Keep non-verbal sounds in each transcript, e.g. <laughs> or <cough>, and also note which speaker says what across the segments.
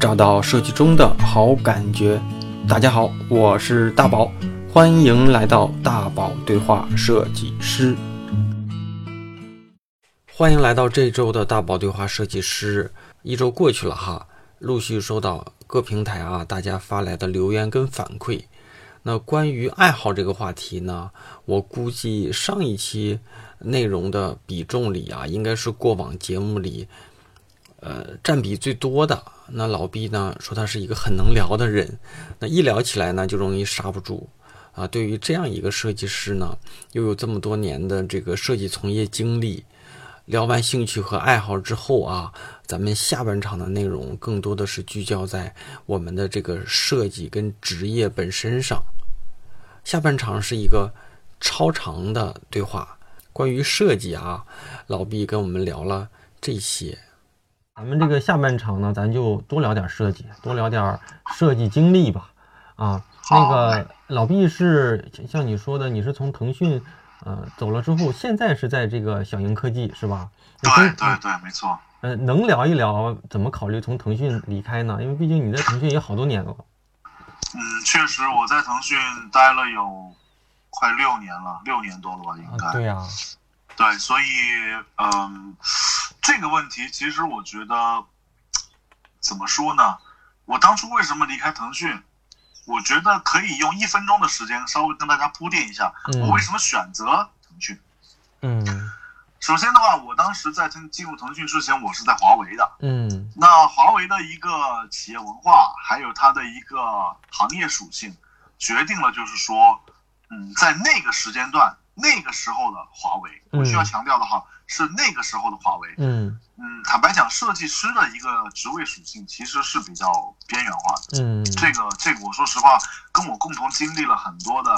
Speaker 1: 找到设计中的好感觉。大家好，我是大宝，欢迎来到大宝对话设计师。欢迎来到这周的大宝对话设计师。一周过去了哈，陆续收到各平台啊大家发来的留言跟反馈。那关于爱好这个话题呢，我估计上一期内容的比重里啊，应该是过往节目里，呃，占比最多的。那老毕呢说他是一个很能聊的人，那一聊起来呢就容易刹不住啊。对于这样一个设计师呢，又有这么多年的这个设计从业经历，聊完兴趣和爱好之后啊，咱们下半场的内容更多的是聚焦在我们的这个设计跟职业本身上。下半场是一个超长的对话，关于设计啊，老毕跟我们聊了这些。咱们这个下半场呢，咱就多聊点设计，多聊点设计经历吧。啊，那个老毕是像你说的，你是从腾讯呃走了之后，现在是在这个小鹰科技是吧？
Speaker 2: 对对对，没错。
Speaker 1: 呃，能聊一聊怎么考虑从腾讯离开呢？因为毕竟你在腾讯也好多年了。
Speaker 2: 嗯，确实，我在腾讯待了有快六年了，六年多了吧，应该。
Speaker 1: 对呀。
Speaker 2: 对，所以，嗯，这个问题其实我觉得，怎么说呢？我当初为什么离开腾讯？我觉得可以用一分钟的时间稍微跟大家铺垫一下，我为什么选择腾讯。
Speaker 1: 嗯。
Speaker 2: 首先的话，我当时在腾进入腾讯之前，我是在华为的。
Speaker 1: 嗯。
Speaker 2: 那华为的一个企业文化，还有它的一个行业属性，决定了就是说，嗯，在那个时间段、那个时候的华为，我需要强调的哈，是那个时候的华为。
Speaker 1: 嗯。
Speaker 2: 嗯，坦白讲，设计师的一个职位属性其实是比较边缘化
Speaker 1: 的。嗯。
Speaker 2: 这个，这个，我说实话，跟我共同经历了很多的。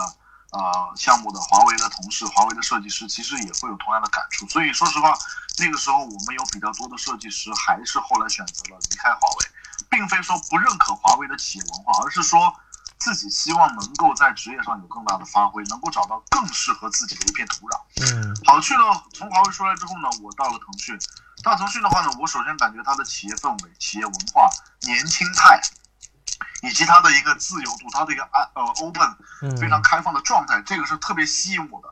Speaker 2: 呃，项目的华为的同事，华为的设计师其实也会有同样的感触。所以说实话，那个时候我们有比较多的设计师还是后来选择了离开华为，并非说不认可华为的企业文化，而是说自己希望能够在职业上有更大的发挥，能够找到更适合自己的一片土壤。
Speaker 1: 嗯，
Speaker 2: 好，去了从华为出来之后呢，我到了腾讯。到腾讯的话呢，我首先感觉它的企业氛围、企业文化、年轻态。以及它的一个自由度，它的一个安呃 open 非常开放的状态，这个是特别吸引我的。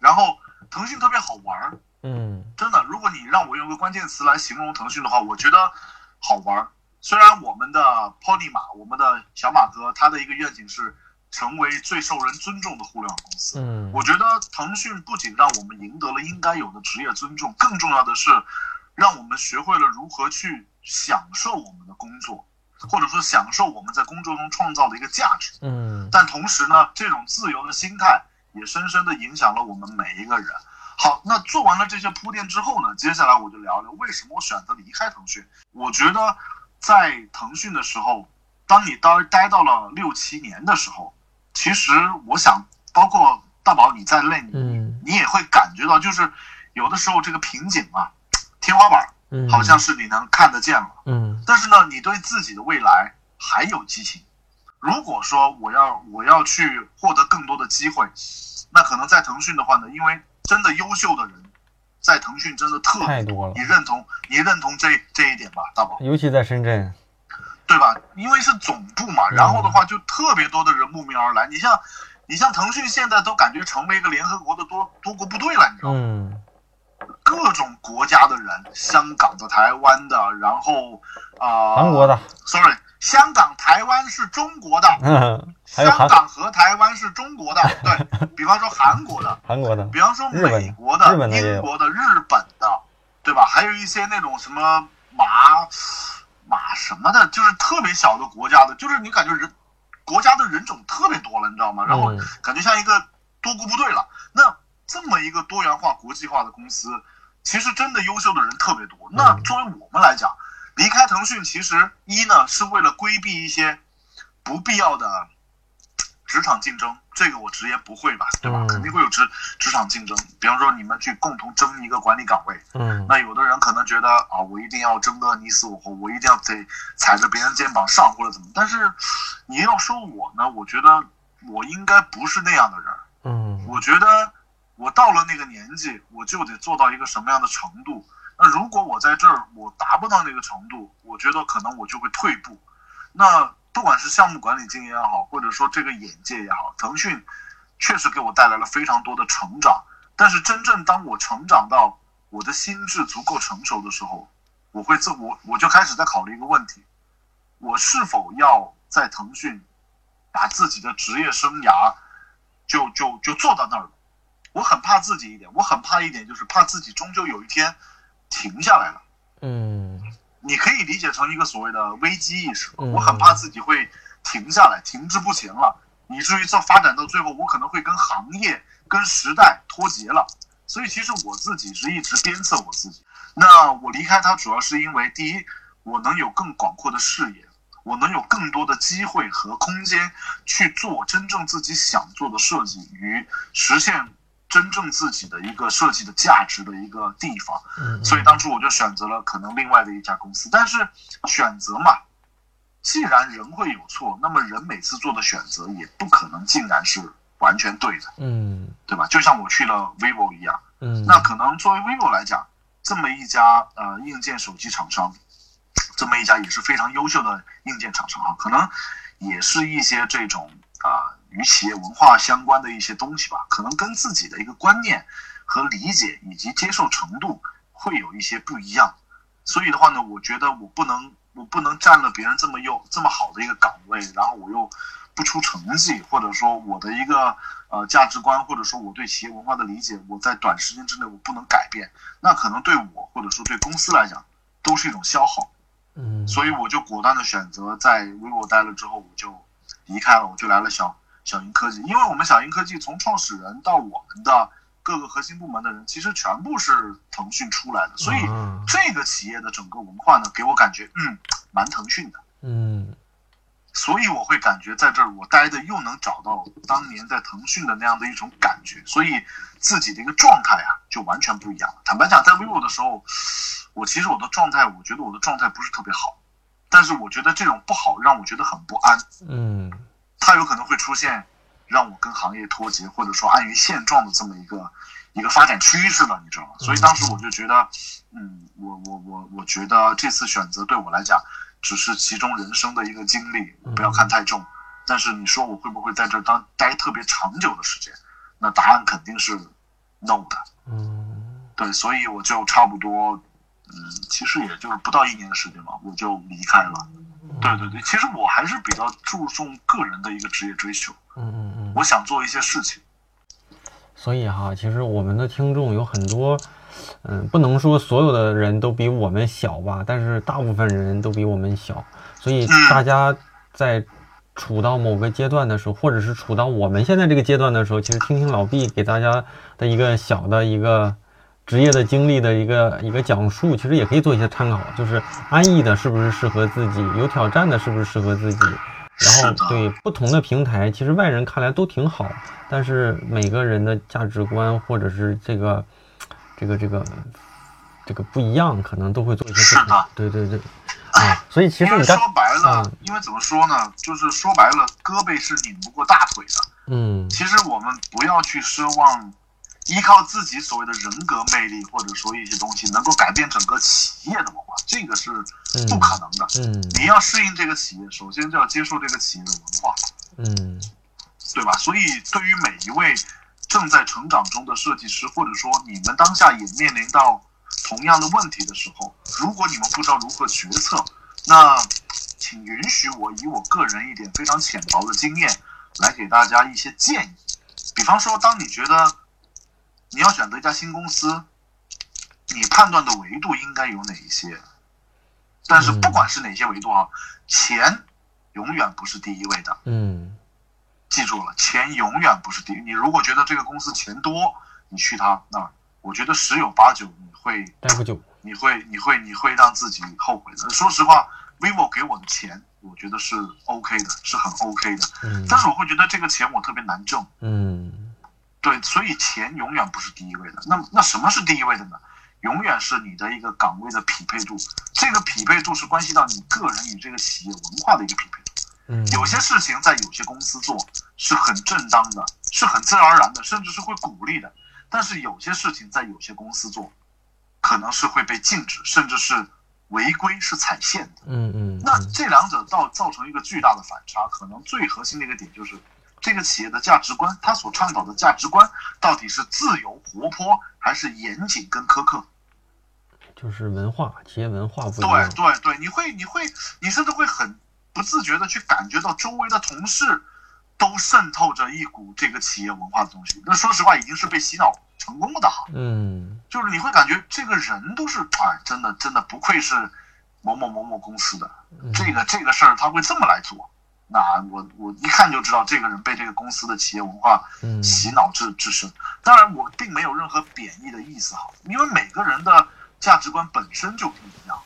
Speaker 2: 然后腾讯特别好玩儿，
Speaker 1: 嗯，
Speaker 2: 真的，如果你让我用个关键词来形容腾讯的话，我觉得好玩儿。虽然我们的 Pony 马，我们的小马哥，他的一个愿景是成为最受人尊重的互联网公司。
Speaker 1: 嗯，
Speaker 2: 我觉得腾讯不仅让我们赢得了应该有的职业尊重，更重要的是让我们学会了如何去享受我们的工作。或者说享受我们在工作中创造的一个价值，
Speaker 1: 嗯，
Speaker 2: 但同时呢，这种自由的心态也深深的影响了我们每一个人。好，那做完了这些铺垫之后呢，接下来我就聊聊为什么我选择离开腾讯。我觉得在腾讯的时候，当你待待到了六七年的时候，其实我想，包括大宝你在内，
Speaker 1: 嗯，
Speaker 2: 你也会感觉到，就是有的时候这个瓶颈啊，天花板。好像是你能看得见了，
Speaker 1: 嗯，
Speaker 2: 但是呢，你对自己的未来还有激情。如果说我要我要去获得更多的机会，那可能在腾讯的话呢，因为真的优秀的人在腾讯真的特
Speaker 1: 别多了。
Speaker 2: 你认同你认同这这一点吧，大宝？
Speaker 1: 尤其在深圳，
Speaker 2: 对吧？因为是总部嘛，然后的话就特别多的人慕名而来。你像你像腾讯现在都感觉成为一个联合国的多多国部队了，你知道吗？
Speaker 1: 嗯。
Speaker 2: 各种国家的人，香港的、台湾的，然后啊，
Speaker 1: 韩国的
Speaker 2: ，sorry，香港、台湾是中国的，<laughs> 香港和台湾是中国的，<laughs> 对比方说韩国的，
Speaker 1: 韩国的，
Speaker 2: 比方说美国
Speaker 1: 的、
Speaker 2: 英国的、日本的，对吧？还有一些那种什么马马什么的，就是特别小的国家的，就是你感觉人国家的人种特别多了，你知道吗？然后感觉像一个多国部队了。那这么一个多元化、国际化的公司。其实真的优秀的人特别多。那作为我们来讲，离开腾讯，其实一呢是为了规避一些不必要的职场竞争。这个我直言不会吧，对吧？肯定会有职职场竞争。比方说你们去共同争一个管理岗位，
Speaker 1: 嗯，
Speaker 2: 那有的人可能觉得啊，我一定要争个你死我活，我一定要得踩着别人肩膀上或者怎么。但是你要说我呢，我觉得我应该不是那样的人。
Speaker 1: 嗯，
Speaker 2: 我觉得。我到了那个年纪，我就得做到一个什么样的程度？那如果我在这儿我达不到那个程度，我觉得可能我就会退步。那不管是项目管理经验也好，或者说这个眼界也好，腾讯确实给我带来了非常多的成长。但是真正当我成长到我的心智足够成熟的时候，我会自我我就开始在考虑一个问题：我是否要在腾讯把自己的职业生涯就就就做到那儿了？我很怕自己一点，我很怕一点就是怕自己终究有一天停下来了。
Speaker 1: 嗯，
Speaker 2: 你可以理解成一个所谓的危机意识。
Speaker 1: 嗯
Speaker 2: 我很怕自己会停下来，停滞不前了，以至于这发展到最后，我可能会跟行业、跟时代脱节了。所以，其实我自己是一直鞭策我自己。那我离开它，主要是因为第一，我能有更广阔的视野，我能有更多的机会和空间去做真正自己想做的设计与实现真正自己的一个设计的价值的一个地方。
Speaker 1: 嗯
Speaker 2: 所以当初我就选择了可能另外的一家公司。但是选择嘛，既然人会有错，那么人每次做的选择也不可能竟然是完全对的，
Speaker 1: 嗯
Speaker 2: 对吧？就像我去了 vivo 一样，
Speaker 1: 嗯，
Speaker 2: 那可能作为 vivo 来讲，这么一家呃硬件手机厂商，这么一家也是非常优秀的硬件厂商啊，可能也是一些这种啊、与企业文化相关的一些东西吧，可能跟自己的一个观念和理解以及接受程度会有一些不一样。所以的话呢，我觉得我不能，我不能占了别人这么又这么好的一个岗位，然后我又不出成绩，或者说我的一个呃价值观，或者说我对企业文化的理解，我在短时间之内我不能改变，那可能对我或者说对公司来讲都是一种消耗。
Speaker 1: 嗯，
Speaker 2: 所以我就果断的选择在 vivo 待了之后，我就离开了，我就来了小小鹰科技。因为我们小鹰科技从创始人到我们的各个核心部门的人，其实全部是腾讯出来的，所以
Speaker 1: 啊
Speaker 2: 这个企业的整个文化呢，给我感觉嗯蛮腾讯的。
Speaker 1: 嗯
Speaker 2: 所以我会感觉在这儿我待的又能找到当年在腾讯的那样的一种感觉，所以自己的一个状态啊就完全不一样了。坦白讲，在 vivo 的时候，我其实我的状态，我觉得我的状态不是特别好，但是我觉得这种不好让我觉得很不安，
Speaker 1: 嗯
Speaker 2: 它有可能会出现让我跟行业脱节，或者说安于现状的这么一个一个发展趋势了，你知道吗？所以当时我就觉得，嗯，我我我我觉得这次选择对我来讲只是其中人生的一个经历，不要看太重。但是你说我会不会在这儿当待特别长久的时间？那答案肯定是 no 的。
Speaker 1: 嗯
Speaker 2: 对，所以我就差不多，嗯，其实也就是不到一年的时间吧，我就离开了。对对对，其实我还是比较注重个人的一个职业追求，
Speaker 1: 嗯嗯嗯，
Speaker 2: 我想做一些事情。
Speaker 1: 所以哈，其实我们的听众有很多，嗯，不能说所有的人都比我们小吧，但是大部分人都比我们小，所以大家在处到某个阶段的时候，或者是处到我们现在这个阶段的时候，其实听听老毕给大家的一个小的一个职业的经历的一个一个讲述，其实也可以做一些参考，就是安逸的是不是适合自己，有挑战的是不是适合自己。然后对不同的平台，其实外人看来都挺好，但是每个人的价值观或者是这个这个这个这个不一样，可能都会做一些不同
Speaker 2: 是的。
Speaker 1: 对对对，啊，所以其实你
Speaker 2: 说白了，
Speaker 1: 嗯
Speaker 2: 因为怎么说呢，就是说白了，胳膊是拧不过大腿的。
Speaker 1: 嗯
Speaker 2: 其实我们不要去奢望依靠自己所谓的人格魅力，或者说一些东西能够改变整个企业的文化，这个是不可能的。
Speaker 1: 嗯
Speaker 2: 你要适应这个企业，首先就要接受这个企业的文化。
Speaker 1: 嗯
Speaker 2: 对吧？所以对于每一位正在成长中的设计师，或者说你们当下也面临到同样的问题的时候，如果你们不知道如何决策，那请允许我以我个人一点非常浅薄的经验来给大家一些建议。比方说，当你觉得你要选择一家新公司，你判断的维度应该有哪一些？但是不管是哪些维度啊，钱永远不是第一位的。
Speaker 1: 嗯
Speaker 2: 记住了，钱永远不是第一。你如果觉得这个公司钱多，你去他那儿，我觉得十有八九你会，
Speaker 1: 待不久。
Speaker 2: 你会，你会，你会让自己后悔的。说实话，vivo 给我的钱，我觉得是 OK 的，是很 OK 的。
Speaker 1: 嗯
Speaker 2: 但是我会觉得这个钱我特别难挣，
Speaker 1: 嗯
Speaker 2: 对，所以钱永远不是第一位的。那那什么是第一位的呢？永远是你的一个岗位的匹配度，这个匹配度是关系到你个人与这个企业文化的一个匹配度。
Speaker 1: 嗯，
Speaker 2: 有些事情在有些公司做是很正当的，是很自然而然的，甚至是会鼓励的。但是有些事情在有些公司做，可可能是会被禁止，甚至是违规，是踩线的。
Speaker 1: 嗯嗯，
Speaker 2: 那这两者造造成一个巨大的反差，可能最核心的一个点就是，这个企业的价值观，它所倡导的价值观到底是自由活泼，还是严谨跟苛刻？
Speaker 1: 就是文化，企业文化不一
Speaker 2: 对
Speaker 1: 样。
Speaker 2: 对对，你会你会你甚至会很不自觉的去感觉到周围的同事都渗透着一股这个企业文化的东西。那说实话，已经是被洗脑成功的哈。
Speaker 1: 嗯
Speaker 2: 就是你会感觉这个人都是哎，真的真的不愧是某某某某公司的，
Speaker 1: 嗯
Speaker 2: 这个这个事儿他会这么来做，那我我一看就知道这个人被这个公司的企业文化
Speaker 1: 嗯
Speaker 2: 洗脑至至深。当然，我并没有任何贬义的意思哈，因为每个人的价值观本身就不一样，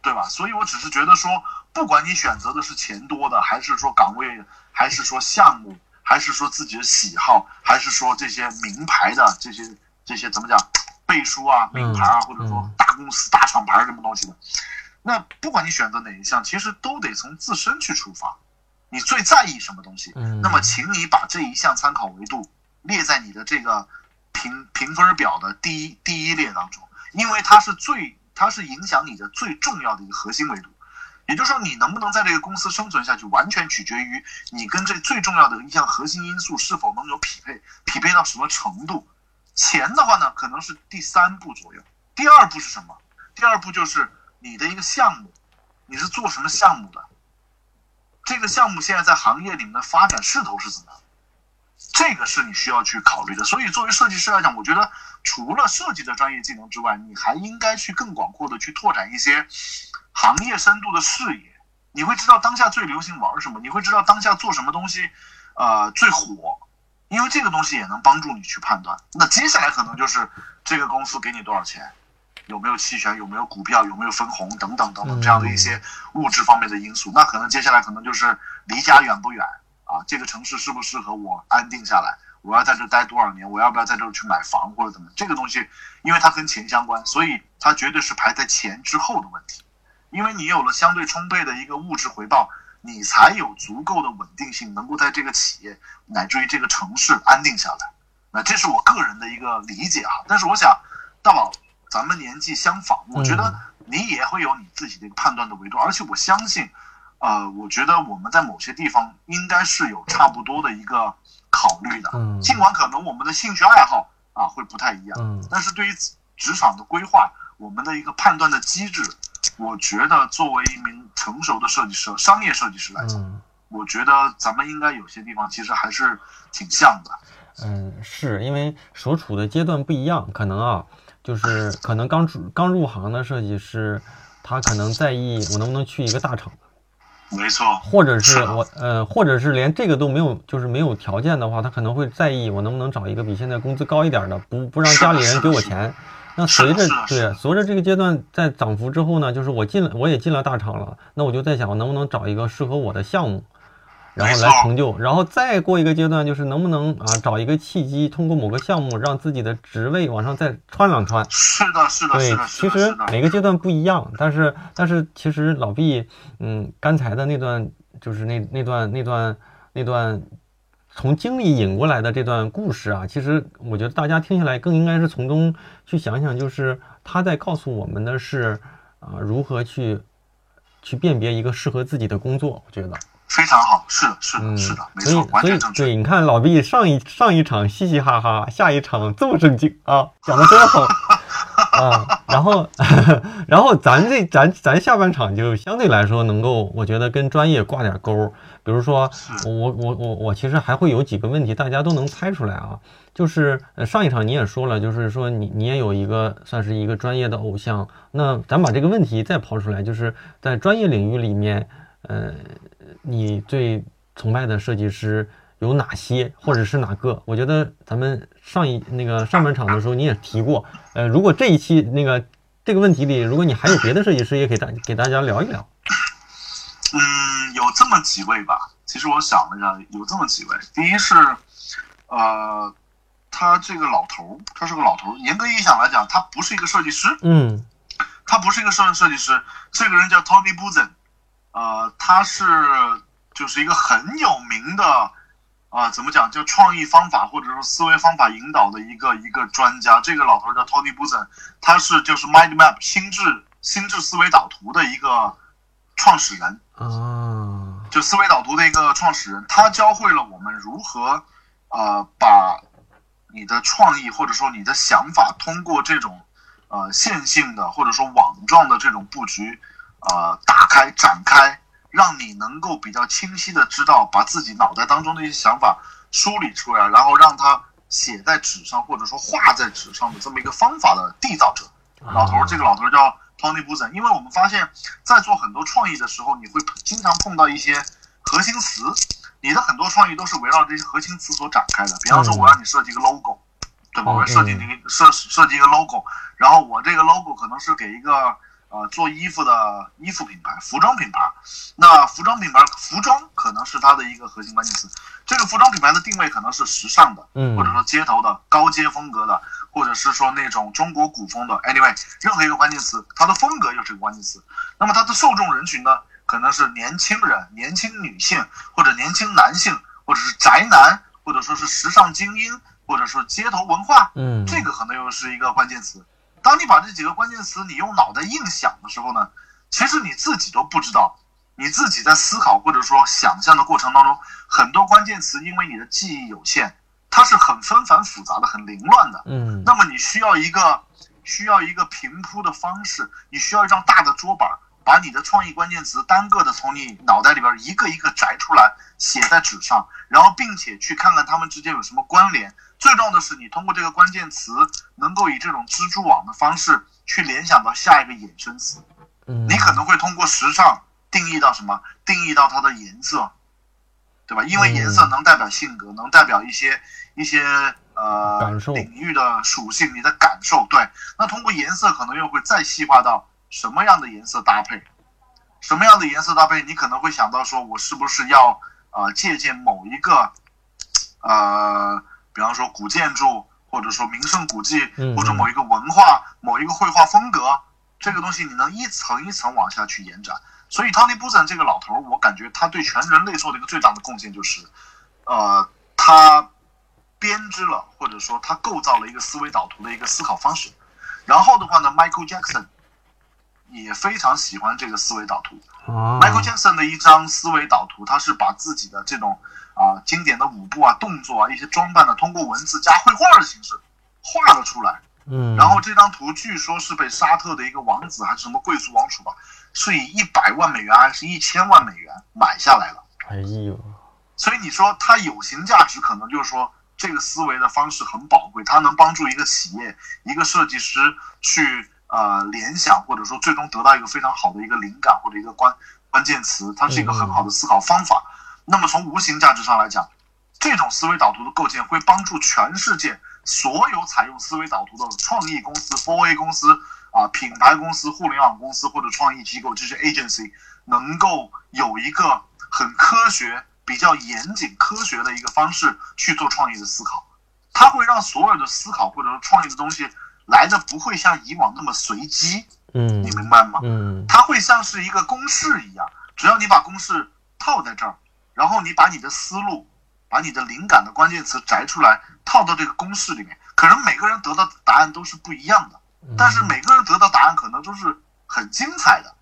Speaker 2: 对吧？所以我只是觉得说，不管你选择的是钱多的，还是说岗位，还是说项目，还是说自己的喜好，还是说这些名牌的这些这些怎么讲背书啊、名牌啊，
Speaker 1: 嗯
Speaker 2: 或者说
Speaker 1: 嗯
Speaker 2: 大公司、大厂牌什么东西的，那不管你选择哪一项，其实都得从自身去出发。你最在意什么东西？
Speaker 1: 嗯，
Speaker 2: 那么，请你把这一项参考维度列在你的这个评评分表的第一第一列当中，因为它是最它是影响你的最重要的一个核心维度。也就是说，你能不能在这个公司生存下去，完全取决于你跟这最重要的一项核心因素是否能有匹配，匹配到什么程度。钱的话呢，可能是第三步左右。第二步是什么？第二步就是你的一个项目，你是做什么项目的？这个项目现在在行业里面的发展势头是怎么？这个是你需要去考虑的。所以，作为设计师来讲，我觉得除了设计的专业技能之外，你还应该去更广阔的去拓展一些行业深度的视野。你会知道当下最流行玩什么，你会知道当下做什么东西，呃，最火，因为这个东西也能帮助你去判断。那接下来可能就是这个公司给你多少钱，有没有期权，有没有股票，有没有分红等等等等这样的一些物质方面的因素。那可能接下来可能就是离家远不远啊，这个城市适不适合我安定下来，我要在这待多少年，我要不要在这儿去买房或者怎么？这个东西，因为它跟钱相关，所以它绝对是排在钱之后的问题。因为你有了相对充沛的一个物质回报，你才有足够的稳定性，能够在这个企业乃至于这个城市安定下来。那这是我个人的一个理解哈。但是我想，大宝，咱们年纪相仿，我觉得你也会有你自己的一个判断的维度，而且我相信，呃，我觉得我们在某些地方应该是有差不多的一个考虑的。
Speaker 1: 嗯
Speaker 2: 尽管可能我们的兴趣爱好啊会不太一样，
Speaker 1: 嗯
Speaker 2: 但是对于职场的规划，我们的一个判断的机制，我觉得作为一名成熟的设计师、商业设计师来讲，
Speaker 1: 嗯
Speaker 2: 我觉得咱们应该有些地方其实还是挺像的。
Speaker 1: 嗯，是因为所处的阶段不一样，可能啊，就是可能刚出刚入行的设计师，他可能在意我能不能去一个大厂，
Speaker 2: 没错，
Speaker 1: 或者是我呃，或者是连这个都没有，就是没有条件的话，他可能会在意我能不能找一个比现在工资高一点的，不不让家里人给我钱。那随着对随着这个阶段在涨幅之后呢，就是我进了我也进了大厂了，那我就在想我能不能找一个适合我的项目，然后来成就，然后再过一个阶段就是能不能啊找一个契机，通过某个项目让自己的职位往上再穿两穿。
Speaker 2: 是的，是的，
Speaker 1: 对
Speaker 2: 是的，，是
Speaker 1: 其，实。每个阶段不一样，但是但是其实老毕，嗯，刚才的那段就是那那段那段那段从经历引过来的这段故事啊，其实我觉得大家听下来更应该是从中去想想，就是他在告诉我们的是啊、如何去去辨别一个适合自己的工作，我觉得。
Speaker 2: 非常好，是的，是
Speaker 1: 嗯，
Speaker 2: 的，是的，没
Speaker 1: 所以
Speaker 2: 错，完
Speaker 1: 所以
Speaker 2: 全正确。
Speaker 1: 对，你看老毕上一上一场嘻嘻哈哈，下一场这么正经啊，讲的真好啊。然后 <laughs> 然后咱这咱咱下半场就相对来说能够，我觉得跟专业挂点钩。比如说，我我我我我其实还会有几个问题，大家都能猜出来啊。就是呃上一场你也说了，就是说你你也有一个算是一个专业的偶像。那咱把这个问题再抛出来，就是在专业领域里面，呃，你最崇拜的设计师有哪些，或者是哪个？我觉得咱们上一那个上半场的时候你也提过，呃，如果这一期那个这个问题里，如果你还有别的设计师，也给大给大家聊一聊。
Speaker 2: 嗯，有这么几位吧。其实我想了一下，有这么几位。第一是，呃，他这个老头儿，他是个老头儿。严格意义上来讲，他不是一个设计师，
Speaker 1: 嗯
Speaker 2: 他不是一个设设计师。这个人叫 Tony Buzan，呃，他是就是一个很有名的啊，怎么讲叫创意方法或者说思维方法引导的一个一个专家。这个老头叫 Tony Buzan，他是就是 Mind Map 心智心智思维导图的一个创始人
Speaker 1: 啊，
Speaker 2: 就思维导图的一个创始人。他教会了我们如何呃把你的创意或者说你的想法通过这种呃线性的或者说网状的这种布局呃打开展开。让你能够比较清晰的知道，把自己脑袋当中的一些想法梳理出来，然后让它写在纸上，或者说画在纸上的这么一个方法的缔造者。老头儿，这个老头儿叫 Tony Buzan。因为我们发现，在做很多创意的时候，你会经常碰到一些核心词，你的很多创意都是围绕这些核心词所展开的。比方说，我让你设计一个 logo，对吧？我要设计一个设设计一个 logo，然后我这个 logo 可能是给一个。呃，做衣服的衣服品牌、服装品牌，那服装品牌服装可能是它的一个核心关键词。这个服装品牌的定位可能是时尚的，
Speaker 1: 嗯，
Speaker 2: 或者说街头的高阶风格的，或者是说那种中国古风的。Anyway，任何一个关键词，它的风格又是个关键词。那么它的受众人群呢，可能是年轻人、年轻女性，或者年轻男性，或者是宅男，或者说是时尚精英，或者说街头文化，
Speaker 1: 嗯，
Speaker 2: 这个可能又是一个关键词。当你把这几个关键词你用脑袋硬想的时候呢，其实你自己都不知道，你自己在思考或者说想象的过程当中，很多关键词因为你的记忆有限，它是很纷繁复杂的、很凌乱的。
Speaker 1: 嗯，
Speaker 2: 那么你需要一个需要一个平铺的方式，你需要一张大的桌板，把你的创意关键词单个的从你脑袋里边一个一个摘出来，写在纸上，然后并且去看看它们之间有什么关联。最重要的是，你通过这个关键词，能够以这种蜘蛛网的方式去联想到下一个衍生词。
Speaker 1: 嗯，
Speaker 2: 你可能会通过时尚定义到什么？定义到它的颜色，对吧？因为颜色能代表性格，能代表一些一些呃
Speaker 1: 感受
Speaker 2: 领域的属性，你的感受。对，那通过颜色可能又会再细化到什么样的颜色搭配？什么样的颜色搭配？你可能会想到说，我是不是要呃借鉴某一个呃。比方说古建筑，或者说名胜古迹，或者某一个文化、某一个绘画风格，这个东西你能一层一层往下去延展。所以，Tony Buzan 这个老头儿，我感觉他对全人类做的一个最大的贡献就是，呃，他编织了或者说他构造了一个思维导图的一个思考方式。然后的话呢，Michael Jackson 也非常喜欢这个思维导图。Michael Jackson 的一张思维导图，他是把自己的这种。啊，经典的舞步啊，动作啊，一些装扮呢，通过文字加绘画的形式画了出来。
Speaker 1: 嗯，
Speaker 2: 然后这张图据说是被沙特的一个王子还是什么贵族王储吧，是以一百万美元还是一千万美元买下来了。
Speaker 1: 哎呦，
Speaker 2: 所以你说它有形价值，可能就是说这个思维的方式很宝贵，它能帮助一个企业、一个设计师去呃联想，或者说最终得到一个非常好的一个灵感或者一个关关键词，它是一个很好的思考方法。那么从无形价值上来讲，这种思维导图的构建会帮助全世界所有采用思维导图的创意公司、4A 公司啊、品牌公司、互联网公司或者创意机构这些 agency 能够有一个很科学、比较严谨、科学的一个方式去做创意的思考。它会让所有的思考或者说创意的东西来的不会像以往那么随机。
Speaker 1: 嗯，
Speaker 2: 你明白吗？
Speaker 1: 嗯，
Speaker 2: 它会像是一个公式一样，只要你把公式套在这儿。然后你把你的思路，把你的灵感的关键词摘出来，套到这个公式里面，可能每个人得到的答案都是不一样的，但是每个人得到答案可能都是很精彩的。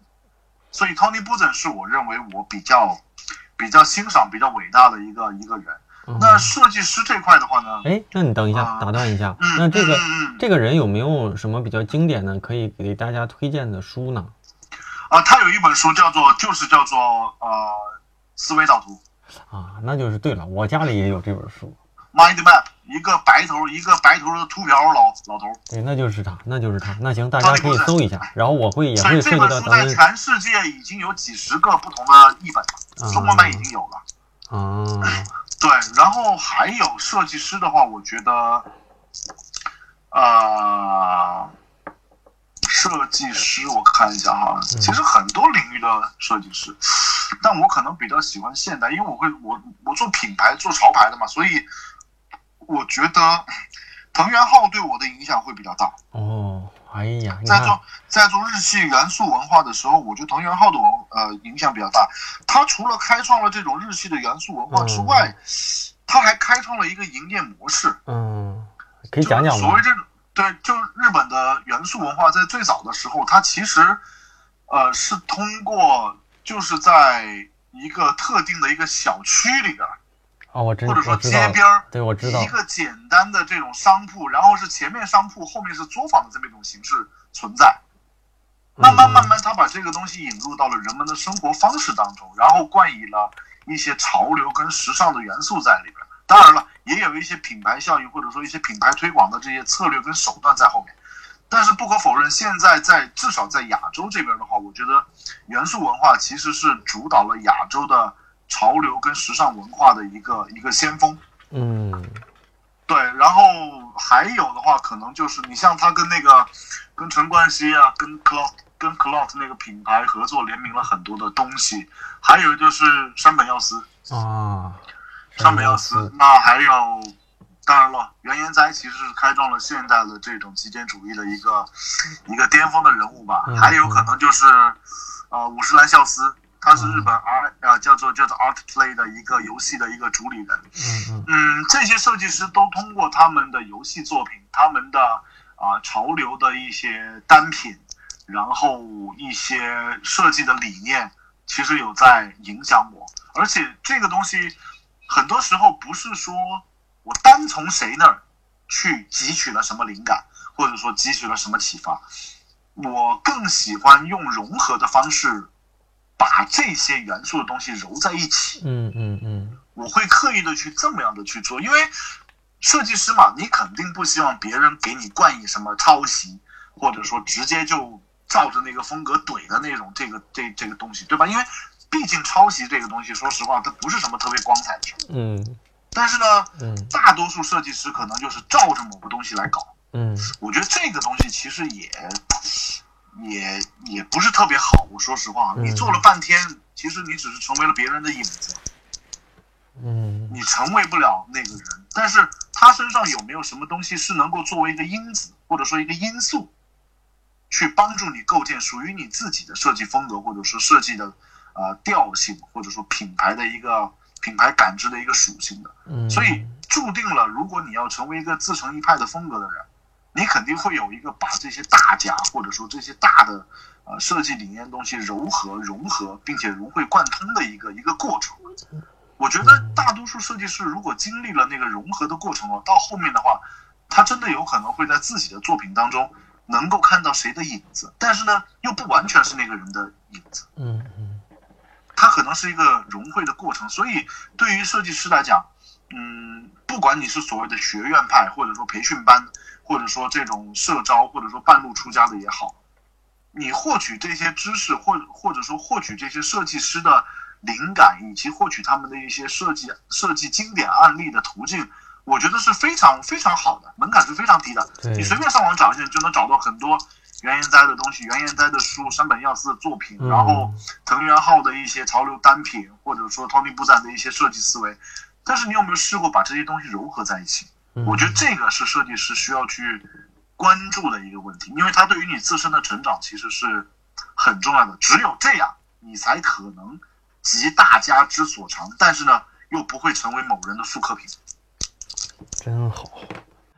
Speaker 2: 所以 Tony b u z e n 是我认为我比较比较欣赏、比较伟大的一个一个人。那设计师这块的话呢？
Speaker 1: 哎，那你等一下，打断一下，那这个这个人有没有什么比较经典的可以给大家推荐的书呢？
Speaker 2: 啊，他有一本书叫做，就是叫做呃。思维导图
Speaker 1: 啊，那就是对了，我家里也有这本书。
Speaker 2: Mind Map，一个白头，一个白头的秃瓢老老头。
Speaker 1: 对，那就是他，那就是他。那行，大家可以搜一下，然后我会也会涉及到咱
Speaker 2: 们。在全世界已经有几十个不同的译本了，中文版已经有了。
Speaker 1: 啊，<laughs>
Speaker 2: 对，然后还有设计师的话，我觉得，呃。设计师，我看一下哈，其实很多领域的设计师，但我可能比较喜欢现代，因为我会我我做品牌做潮牌的嘛，所以我觉得藤原浩对我的影响会比较大。
Speaker 1: 哦，哎呀，
Speaker 2: 在做在做日系元素文化的时候，我觉得藤原浩的文呃影响比较大。他除了开创了这种日系的元素文化之外，他还开创了一个营业模式。
Speaker 1: 嗯，可以讲讲吗？
Speaker 2: 所谓这种对，就日本的元素文化，在最早的时候，它其实呃是通过就是在一个特定的一个小区里边。
Speaker 1: 啊，我知
Speaker 2: 或者说街边儿，
Speaker 1: 对我知道
Speaker 2: 一个简单的这种商铺，然后是前面商铺，后面是作坊的这么一种形式存在。慢慢慢慢，他把这个东西引入到了人们的生活方式当中，然后冠以了一些潮流跟时尚的元素在里边。当然了，也有一些品牌效应或者说一些品牌推广的这些策略跟手段在后面。但是不可否认，现在在至少在亚洲这边的话，我觉得元素文化其实是主导了亚洲的潮流跟时尚文化的一个一个先锋。
Speaker 1: 嗯
Speaker 2: 对，然后还有的话，可能就是你像他跟那个跟陈冠希啊，跟 Cloud 跟 Cloud 那个品牌合作联名了很多的东西，还有就是山本耀司，
Speaker 1: 啊，
Speaker 2: 山本耀司，那还有，当然了，原研哉其实是开创了现代的这种极简主义的一个一个巅峰的人物吧，
Speaker 1: 嗯
Speaker 2: 还有可能就是呃五十岚孝司，他是日本 R 呃叫做叫做 Art Play 的一个游戏的一个主理人，
Speaker 1: 嗯嗯。
Speaker 2: 嗯，这些设计师都通过他们的游戏作品，他们的啊、潮流的一些单品，然后一些设计的理念，其实有在影响我。而且这个东西很多时候不是说我单从谁那儿去汲取了什么灵感，或者说汲取了什么启发，我更喜欢用融合的方式，把这些元素的东西揉在一起。
Speaker 1: 嗯嗯嗯
Speaker 2: 我会刻意的去这么样的去做，因为设计师嘛，你肯定不希望别人给你冠以什么抄袭，或者说直接就照着那个风格怼的那种这个这这个东西，对吧？因为毕竟抄袭这个东西，说实话，它不是什么特别光彩的事儿。
Speaker 1: 嗯
Speaker 2: 但是呢，
Speaker 1: 嗯
Speaker 2: 大多数设计师可能就是照着某个东西来搞。
Speaker 1: 嗯
Speaker 2: 我觉得这个东西其实也也也不是特别好。我说实话，你做了半天，其实你只是成为了别人的影子。
Speaker 1: 嗯
Speaker 2: 你成为不了那个人，但是他身上有没有什么东西是能够作为一个因子，或者说一个因素，去帮助你构建属于你自己的设计风格，或者说设计的呃调性，或者说品牌的一个品牌感知的一个属性的。
Speaker 1: 嗯，
Speaker 2: 所以注定了，如果你要成为一个自成一派的风格的人，你肯定会有一个把这些大家或者说这些大的呃设计理念东西糅合、融合，并且融会贯通的一个一个过程。我觉得大多数设计师如果经历了那个融合的过程哦，到后面的话，他真的有可能会在自己的作品当中能够看到谁的影子，但是呢，又不完全是那个人的影子。
Speaker 1: 嗯嗯
Speaker 2: 它可能是一个融汇的过程。所以对于设计师来讲，嗯，不管你是所谓的学院派，或者说培训班，或者说这种社招，或者说半路出家的也好，你获取这些知识，或或者说获取这些设计师的灵感，以及获取他们的一些设计设计经典案例的途径。我觉得是非常非常好的，门槛是非常低的。你随便上网找一下，你就能找到很多原研哉的东西，原研哉的书，山本耀司的作品，
Speaker 1: 嗯
Speaker 2: 然后藤原浩的一些潮流单品，或者说 Tony 布赞的一些设计思维。但是你有没有试过把这些东西糅合在一起？
Speaker 1: 嗯，
Speaker 2: 我觉得这个是设计师需要去关注的一个问题，因为它对于你自身的成长其实是很重要的。只有这样，你才可能集大家之所长，但是呢，又不会成为某人的复刻品。
Speaker 1: 真好。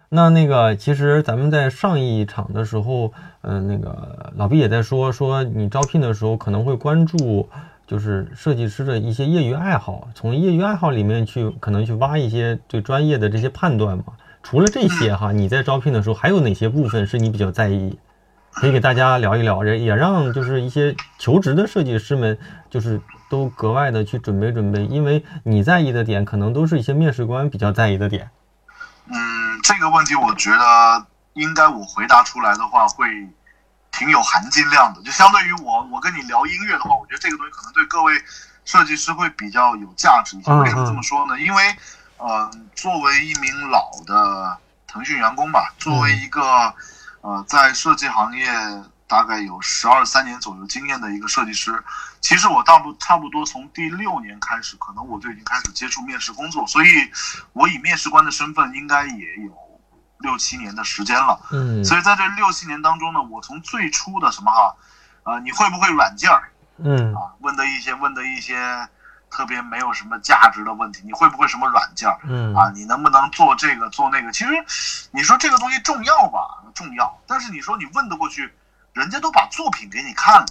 Speaker 1: 那那个，其实咱们在上一场的时候，嗯、那个老毕也在说，说你招聘的时候可能会关注，就是设计师的一些业余爱好，从业余爱好里面去可能去挖一些对专业的这些判断嘛。除了这些哈，你在招聘的时候还有哪些部分是你比较在意？可以给大家聊一聊，也也让就是一些求职的设计师们，就是都格外的去准备准备，因为你在意的点，可能都是一些面试官比较在意的点。
Speaker 2: 嗯，这个问题我觉得应该我回答出来的话会挺有含金量的。就相对于我我跟你聊音乐的话，我觉得这个东西可能对各位设计师会比较有价值一些。
Speaker 1: 嗯
Speaker 2: 为什么这么说呢？因为呃，作为一名老的腾讯员工吧，作为一个呃在设计行业大概有十二三年左右经验的一个设计师，其实我大不差不多从第六年开始，可能我就已经开始接触面试工作，所以我以面试官的身份应该也有六七年的时间了。
Speaker 1: 嗯
Speaker 2: 所以在这六七年当中呢，我从最初的什么哈，呃，你会不会软件儿
Speaker 1: 嗯
Speaker 2: 啊，问的一些问的一些特别没有什么价值的问题，你会不会什么软件儿
Speaker 1: 嗯
Speaker 2: 啊？你能不能做这个做那个？其实你说这个东西重要吧，重要，但是你说你问得过去，人家都把作品给你看了，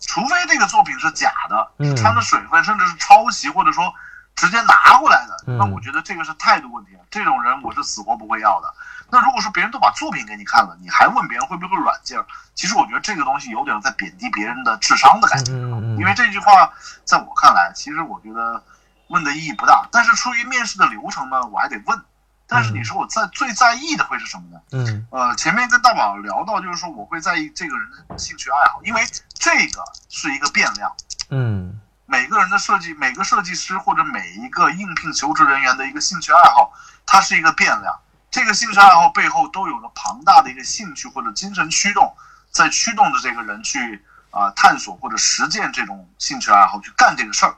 Speaker 2: 除非这个作品是假的，掺着水分，甚至是抄袭，或者说直接拿过来的，
Speaker 1: 嗯
Speaker 2: 那我觉得这个是态度问题，这种人我是死活不会要的。那如果说别人都把作品给你看了，你还问别人会不会软件儿？其实我觉得这个东西有点在贬低别人的智商的感觉。因为这句话在我看来，其实我觉得问的意义不大。但是出于面试的流程呢，我还得问。但是你说我在最在意的会是什么呢？
Speaker 1: 嗯
Speaker 2: 呃，前面跟大宝聊到，就是说我会在意这个人的兴趣爱好，因为这个是一个变量。
Speaker 1: 嗯
Speaker 2: 每个人的设计，每个设计师或者每一个应聘求职人员的一个兴趣爱好，它是一个变量。这个兴趣爱好背后都有着庞大的一个兴趣或者精神驱动，在驱动着这个人去啊、探索或者实践这种兴趣爱好，去干这个事儿。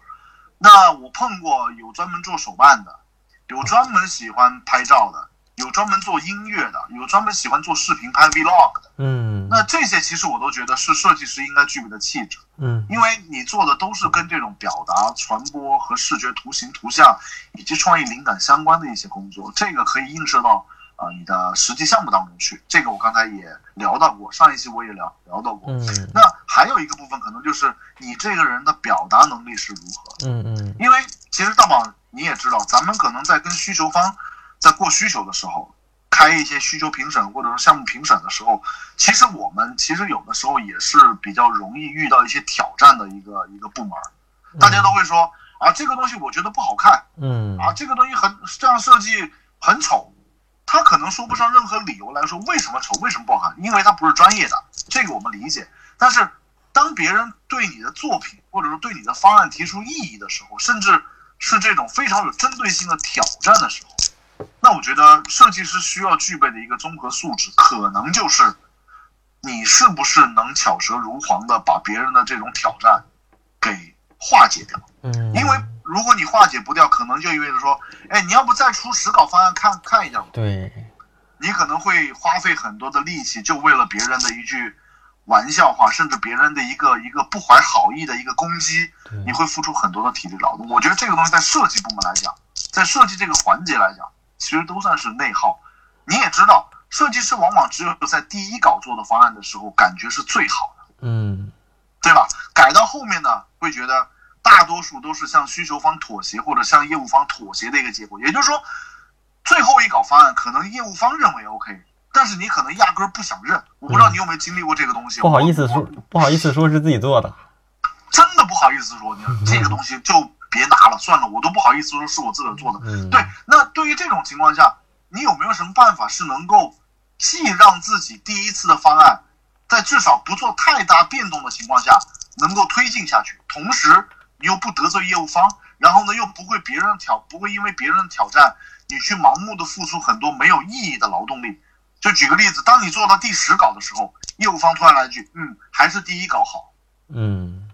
Speaker 2: 那我碰过有专门做手办的，有专门喜欢拍照的，有专门做音乐的，有专门喜欢做视频拍 vlog 的。
Speaker 1: 嗯
Speaker 2: 那这些其实我都觉得是设计师应该具备的气质。
Speaker 1: 嗯
Speaker 2: 因为你做的都是跟这种表达、传播和视觉图形、图像以及创意灵感相关的一些工作，这个可以映射到呃你的实际项目当中去。这个我刚才也聊到过，上一期我也聊聊到过。
Speaker 1: 嗯
Speaker 2: 那还有一个部分可能就是你这个人的表达能力是如何，
Speaker 1: 嗯嗯
Speaker 2: 因为其实大宝你也知道，咱们可能在跟需求方在过需求的时候。开一些需求评审或者说项目评审的时候，其实我们其实有的时候也是比较容易遇到一些挑战的一个一个部门儿，大家都会说啊，这个东西我觉得不好看
Speaker 1: 嗯
Speaker 2: 啊，这个东西很这样设计很丑，他可能说不上任何理由来说为什么丑，为什么不好看，因为他不是专业的，这个我们理解。但是当别人对你的作品或者说对你的方案提出异议的时候，甚至是这种非常有针对性的挑战的时候，那我觉得设计师需要具备的一个综合素质，可能就是你是不是能巧舌如簧的把别人的这种挑战给化解掉。
Speaker 1: 嗯，
Speaker 2: 因为如果你化解不掉，可能就意味着说，哎，你要不再出实稿方案看看一下吧，
Speaker 1: 对，
Speaker 2: 你可能会花费很多的力气，就为了别人的一句玩笑话，甚至别人的一个一个不怀好意的一个攻击，你会付出很多的体力劳动。我觉得这个东西在设计部门来讲，在设计这个环节来讲，其实都算是内耗。你也知道，设计师往往只有在第一稿做的方案的时候，感觉是最好的。
Speaker 1: 嗯
Speaker 2: 对吧？改到后面呢，会觉得大多数都是向需求方妥协或者向业务方妥协的一个结果。也就是说，最后一稿方案可能业务方认为 OK，但是你可能压根儿不想认。我不知道你有没有经历过这个东西。
Speaker 1: 不好意思
Speaker 2: 我
Speaker 1: 说，不好意思说是自己做的，
Speaker 2: 真的不好意思说，你 <laughs> 这个东西就别拿了，算了，我都不好意思说是我自个儿做的。
Speaker 1: 嗯，
Speaker 2: 对，那对于这种情况下，你有没有什么办法是能够既让自己第一次的方案在至少不做太大变动的情况下能够推进下去，同时你又不得罪业务方，然后呢又不会别人挑，不会因为别人的挑战你去盲目的付出很多没有意义的劳动力。就举个例子，当你做到第十稿的时候，业务方突然来一句：“嗯，还是第一稿好。”
Speaker 1: 嗯，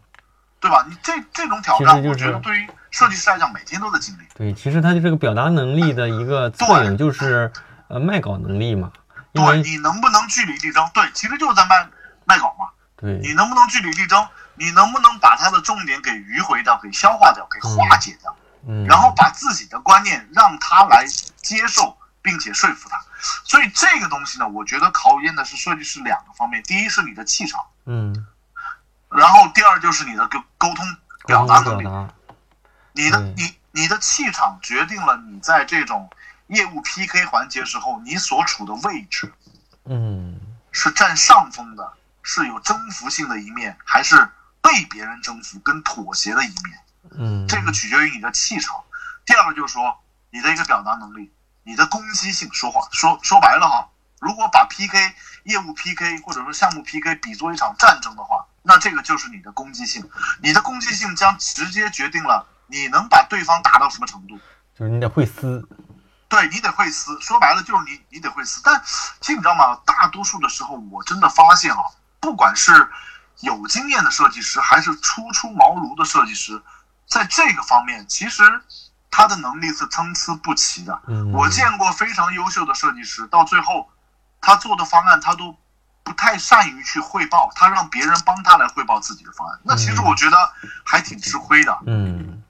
Speaker 2: 对吧？你这这种挑战，
Speaker 1: 就是
Speaker 2: 我觉得对于设计师来讲，每天都在经历。
Speaker 1: 对，其实它的这个表达能力的一个侧影就是呃卖稿能力嘛，
Speaker 2: 对你能不能据理力争？对，其实就是在卖卖稿嘛。
Speaker 1: 对你
Speaker 2: 能不能据理力争？你能不能把它的重点给迂回掉、给消化掉、给化解掉？
Speaker 1: 嗯，
Speaker 2: 然后把自己的观念让他来接受，并且说服他。所以这个东西呢，我觉得考验的是设计师两个方面：第一是你的气场，
Speaker 1: 嗯，
Speaker 2: 然后第二就是你的沟沟通表达能力。你的你你的气场决定了你在这种业务 PK 环节时候你所处的位置。
Speaker 1: 嗯
Speaker 2: 是占上风的，是有征服性的一面，还是被别人征服跟妥协的一面？
Speaker 1: 嗯，
Speaker 2: 这个取决于你的气场。第二个就是说你的一个表达能力，你的攻击性。说话说说白了哈，如果把 PK 业务 PK 或者说项目 PK 比作一场战争的话，那这个就是你的攻击性。你的攻击性将直接决定了你能把对方打到什么程度。
Speaker 1: 就是你得会撕，
Speaker 2: 对你得会撕，说白了就是你你得会撕。但其实你知道吗？大多数的时候，我真的发现啊，不管是有经验的设计师，还是初出茅庐的设计师，在这个方面，其实他的能力是参差不齐的。
Speaker 1: 嗯，
Speaker 2: 我见过非常优秀的设计师，到最后他做的方案他都不太善于去汇报，他让别人帮他来汇报自己的方案。那其实
Speaker 1: 嗯
Speaker 2: 我觉得还挺吃亏的。
Speaker 1: 嗯，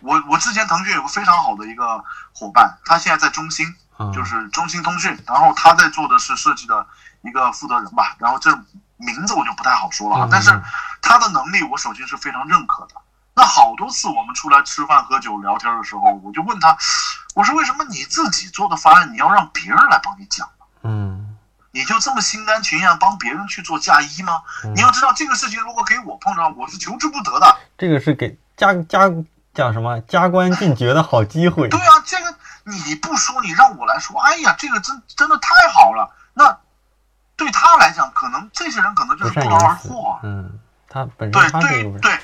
Speaker 2: 我我之前腾讯有个非常好的一个伙伴，他现在在中兴，
Speaker 1: 啊
Speaker 2: 就是中兴通讯，然后他在做的是设计的一个负责人吧，然后这名字我就不太好说了啊，
Speaker 1: 嗯
Speaker 2: 但是他的能力我首先是非常认可的。那好多次我们出来吃饭喝酒聊天的时候，我就问他，我说为什么你自己做的方案你要让别人来帮你讲？
Speaker 1: 嗯
Speaker 2: 你就这么心甘情愿帮别人去做嫁衣吗？
Speaker 1: 嗯
Speaker 2: 你要知道这个事情如果给我碰上，我是求之不得的。
Speaker 1: 这个是给加加讲什么加官进爵的好机会。
Speaker 2: 对啊，这个你不说，你让我来说，哎呀，这个真真的太好了。那对他来讲，可能这些人可能就是不劳而获啊。，
Speaker 1: 嗯，他本
Speaker 2: 对
Speaker 1: 身
Speaker 2: 对对对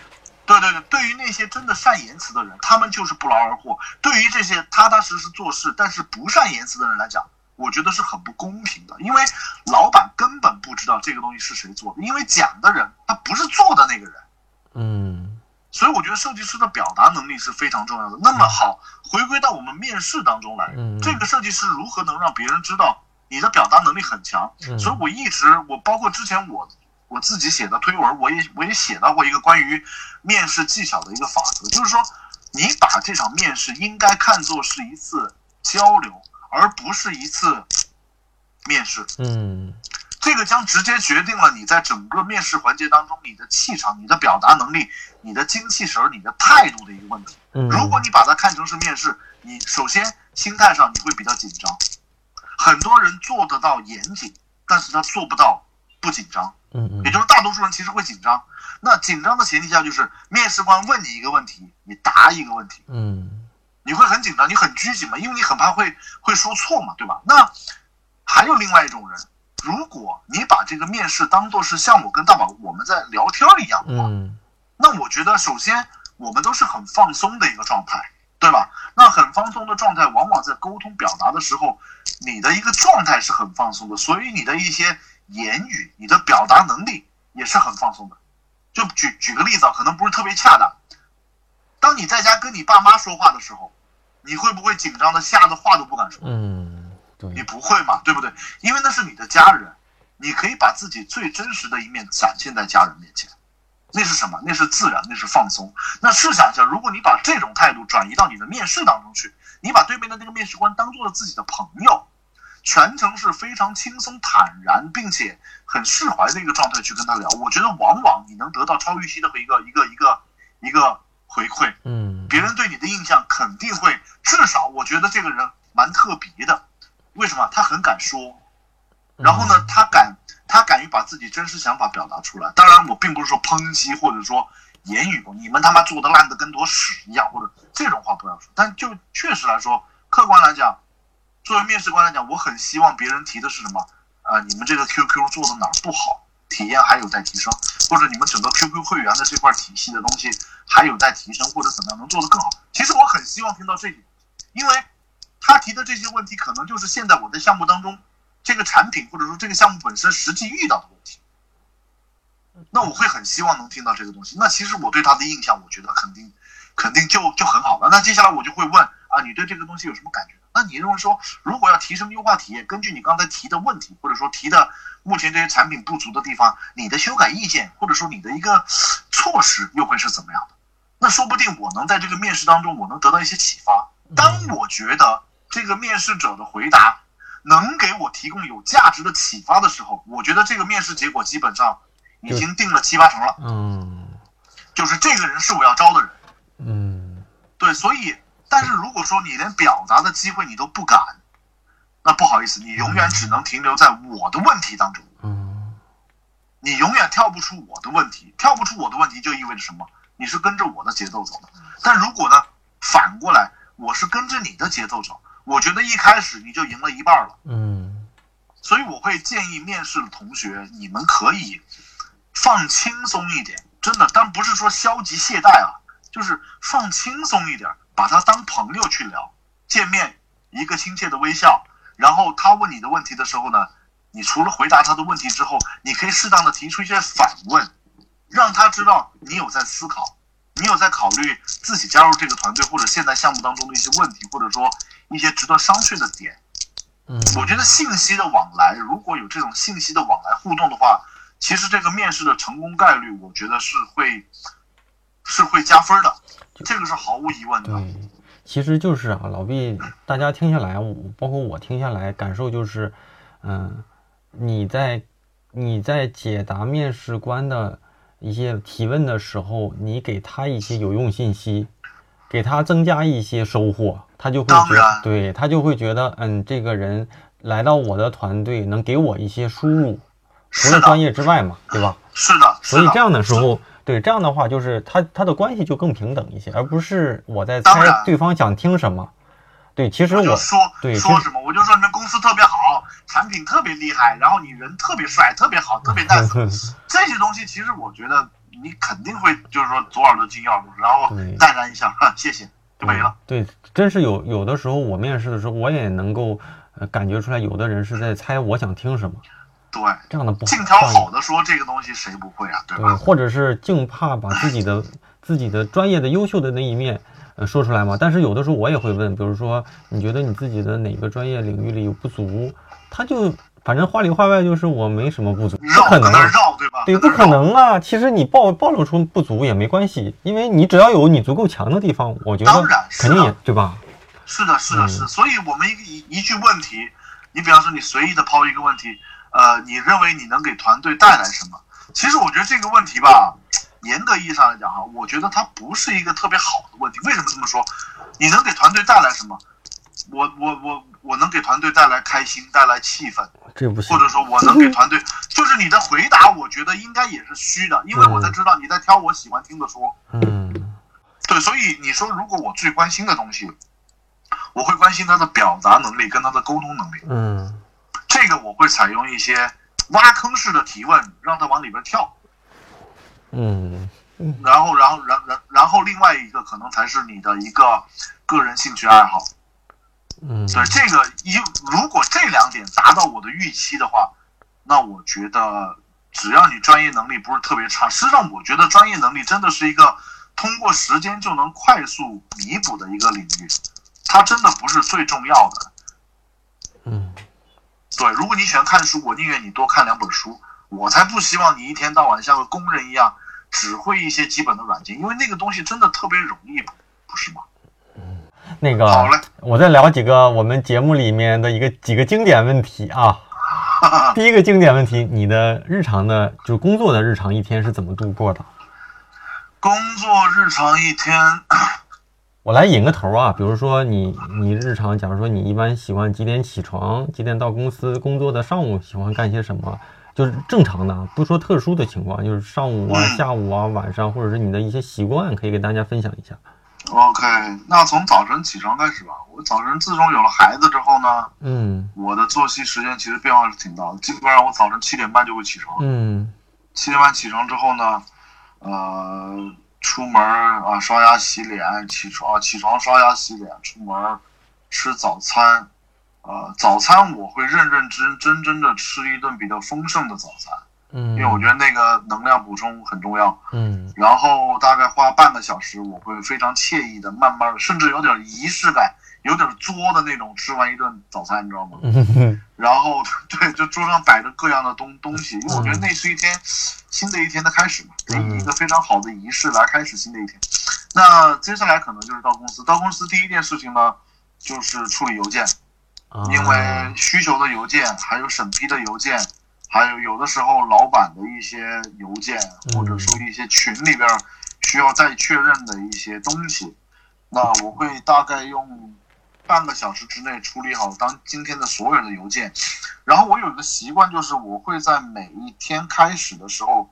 Speaker 2: 对对，对于那些真的善言辞的人，他们就是不劳而获；对于这些踏踏实实做事但是不善言辞的人来讲，我觉得是很不公平的，因为老板根本不知道这个东西是谁做的，因为讲的人他不是做的那个人。
Speaker 1: 嗯
Speaker 2: 所以我觉得设计师的表达能力是非常重要的。那么好，回归到我们面试当中来，
Speaker 1: 嗯
Speaker 2: 这个设计师如何能让别人知道你的表达能力很强？
Speaker 1: 嗯
Speaker 2: 所以我一直，我包括之前我我自己写的推文，我也我也写到过一个关于面试技巧的一个法则，就是说，你把这场面试应该看作是一次交流，而不是一次面试。
Speaker 1: 嗯
Speaker 2: 这个将直接决定了你在整个面试环节当中你的气场、你的表达能力、你的精气神儿、你的态度的一个问题。
Speaker 1: 嗯，
Speaker 2: 如果你把它看成是面试，你首先心态上你会比较紧张。很多人做得到严谨，但是他做不到不紧张，
Speaker 1: 嗯嗯
Speaker 2: 也就是大多数人其实会紧张。那紧张的前提下就是面试官问你一个问题，你答一个问题，
Speaker 1: 嗯
Speaker 2: 你会很紧张，你很拘谨嘛，因为你很怕会会说错嘛，对吧？那还有另外一种人，如果你把这个面试当做是像我跟大宝我们在聊天一样的话，
Speaker 1: 嗯
Speaker 2: 那我觉得首先我们都是很放松的一个状态，对吧？那很放松的状态，往往在沟通表达的时候，你的一个状态是很放松的，所以你的一些言语、你的表达能力也是很放松的。就举举个例子啊，可能不是特别恰当。当你在家跟你爸妈说话的时候，你会不会紧张的吓得话都不敢说？
Speaker 1: 嗯，
Speaker 2: 你，不会嘛，对不对？因为那是你的家人，你可以把自己最真实的一面展现在家人面前。那是什么？那是自然，那是放松。那试想一下，如果你把这种态度转移到你的面试当中去，你把对面的那个面试官当做了自己的朋友，全程是非常轻松、坦然，并且很释怀的一个状态去跟他聊，我觉得往往你能得到超预期的一个一个一个一个回馈。
Speaker 1: 嗯
Speaker 2: 别人对你的印象肯定会，至少我觉得这个人蛮特别的。为什么？他很敢说，然后呢，他敢，他敢于把自己真实想法表达出来。当然，我并不是说抨击或者说言语你们他妈做的烂的跟坨屎一样，或者这种话不要说。但就确实来说，客观来讲，作为面试官来讲，我很希望别人提的是什么？呃，你们这个 QQ 做的哪儿不好，体验还有待提升，或者你们整个 QQ 会员的这块体系的东西还有待提升，或者怎么样能做得更好。其实我很希望听到这一点，因为他提的这些问题，可能就是现在我在项目当中这个产品或者说这个项目本身实际遇到的问题。那我会很希望能听到这个东西。那其实我对他的印象，我觉得肯定肯定就就很好了。那接下来我就会问啊，你对这个东西有什么感觉？那你认为说，如果要提升优化体验，根据你刚才提的问题，或者说提的目前这些产品不足的地方，你的修改意见，或者说你的一个措施又会是怎么样的？那说不定我能在这个面试当中，我能得到一些启发。当我觉得这个面试者的回答能给我提供有价值的启发的时候，我觉得这个面试结果基本上已经定了七八成了，
Speaker 1: 嗯
Speaker 2: 就是这个人是我要招的人。
Speaker 1: 嗯
Speaker 2: 对，所以，但是如果说你连表达的机会你都不敢，那不好意思，你永远只能停留在我的问题当中，
Speaker 1: 嗯
Speaker 2: 你永远跳不出我的问题，跳不出我的问题就意味着什么？你是跟着我的节奏走的。但如果呢，反过来，我是跟着你的节奏走，我觉得一开始你就赢了一半了。
Speaker 1: 嗯
Speaker 2: 所以我会建议面试的同学，你们可以放轻松一点，真的，但不是说消极懈怠啊，就是放轻松一点，把他当朋友去聊，见面一个亲切的微笑，然后他问你的问题的时候呢，你除了回答他的问题之后，你可以适当的提出一些反问，让他知道你有在思考，你有在考虑自己加入这个团队或者现在项目当中的一些问题，或者说一些值得商榷的点。
Speaker 1: 嗯，
Speaker 2: 我觉得信息的往来，如果有这种信息的往来互动的话，其实这个面试的成功概率，我觉得是会是会加分的。这个是毫无疑问的。
Speaker 1: 对，其实就是啊，老毕，大家听下来，我包括我听下来，感受就是，嗯，你在你在解答面试官的一些提问的时候，你给他一些有用信息，给他增加一些收获，他就会觉
Speaker 2: 得
Speaker 1: 对他就会觉得，嗯，这个人来到我的团队，能给我一些输入，除了专业之外嘛，对吧？
Speaker 2: 是的
Speaker 1: 所以这样的时候，对这样的话，就是他他的关系就更平等一些，而不是我在猜对方想听什么。对，其实我对
Speaker 2: 说什么，我就说你们公司特别好，产品特别厉害，然后你人特别帅，特别好，特别 nice，<laughs> 这些东西其实我觉得你肯定会就是说左耳朵进右耳朵，然后淡然一笑，哈，<laughs> 谢谢，就没了。
Speaker 1: 对，真是有有的时候我面试的时候，我也能够呃感觉出来，有的人是在猜我想听什么，
Speaker 2: 对，
Speaker 1: 这样的不
Speaker 2: 尽挑
Speaker 1: 创意
Speaker 2: 好的说这个东西谁不会啊，对
Speaker 1: 对，
Speaker 2: 吧？
Speaker 1: 或者是净怕把自己的自己的专业的优秀的那一面呃说出来嘛。但是有的时候我也会问，比如说你觉得你自己的哪个专业领域里有不足，他就反正话里话外就是我没什么不足，不可能啊。
Speaker 2: 绕，对吧？
Speaker 1: 对，不。可能啊！其实你暴暴露出不足也没关系，因为你只要有你足够强的地方，我觉得肯定也
Speaker 2: 的
Speaker 1: 对吧？
Speaker 2: 是的，是的，
Speaker 1: 嗯
Speaker 2: 是的。所以我们一一一句问题，你比方说你随意的抛一个问题，呃，你认为你能给团队带来什么？其实我觉得这个问题吧，严格意义上来讲哈，我觉得它不是一个特别好的问题。为什么这么说？你能给团队带来什么？我我我我能给团队带来开心，带来气氛，
Speaker 1: 这不行
Speaker 2: 或。者说我能给团队，<laughs> 就是你的回答，我觉得应该也是虚的，因为我才知道你在挑我喜欢听的说。
Speaker 1: 嗯
Speaker 2: 对，所以你说，如果我最关心的东西，我会关心他的表达能力跟他的沟通能力。
Speaker 1: 嗯
Speaker 2: 这个我会采用一些挖坑式的提问，让他往里边跳。
Speaker 1: 嗯
Speaker 2: 然后，然后，然然然后，另外一个可能才是你的一个个人兴趣爱好。
Speaker 1: 嗯，
Speaker 2: 对这个一，如果这两点达到我的预期的话，那我觉得只要你专业能力不是特别差，实际上我觉得专业能力真的是一个通过时间就能快速弥补的一个领域，它真的不是最重要的。
Speaker 1: 嗯
Speaker 2: 对，如果你喜欢看书，我宁愿你多看两本书，我才不希望你一天到晚像个工人一样只会一些基本的软件，因为那个东西真的特别容易，不是吗？
Speaker 1: 嗯那个
Speaker 2: 好嘞，
Speaker 1: 我再聊几个我们节目里面的一个几个经典问题啊。<laughs> 第一个经典问题，你的日常的就是工作的日常一天是怎么度过的？
Speaker 2: 工作日常一天，
Speaker 1: 我来引个头啊，比如说你你日常，假如说你一般喜欢几点起床，几点到公司工作的上午喜欢干些什么？就是正常的啊，不说特殊的情况，就是上午啊、下午啊、晚上，或者是你的一些习惯，可以给大家分享一下。
Speaker 2: OK，那从早晨起床开始吧。我早晨自从有了孩子之后呢，
Speaker 1: 嗯
Speaker 2: 我的作息时间其实变化是挺大的。基本上我早晨七点半就会起床，
Speaker 1: 嗯
Speaker 2: 七点半起床之后呢，呃，出门啊，刷牙洗脸，起床起床刷牙洗脸，出门吃早餐。呃，早餐我会认认真真真的吃一顿比较丰盛的早餐，
Speaker 1: 嗯，
Speaker 2: 因为我觉得那个能量补充很重要。
Speaker 1: 嗯
Speaker 2: 然后大概花半个小时，我会非常惬意的、慢慢的，甚至有点仪式感、有点作的那种吃完一顿早餐，你知道吗？
Speaker 1: 嗯 <laughs>
Speaker 2: 然后对，就桌上摆着各样的东东西，因为我觉得那是一天新的一天的开始嘛，给你一个非常好的仪式来开始新的一天。那接下来可能就是到公司，到公司第一件事情呢，就是处理邮件，
Speaker 1: 啊，
Speaker 2: 因为需求的邮件，还有审批的邮件，还有有的时候老板的一些邮件，
Speaker 1: 嗯
Speaker 2: 或者说一些群里边需要再确认的一些东西，那我会大概用半个小时之内处理好当今天的所有的邮件。然后我有一个习惯，就是我会在每一天开始的时候，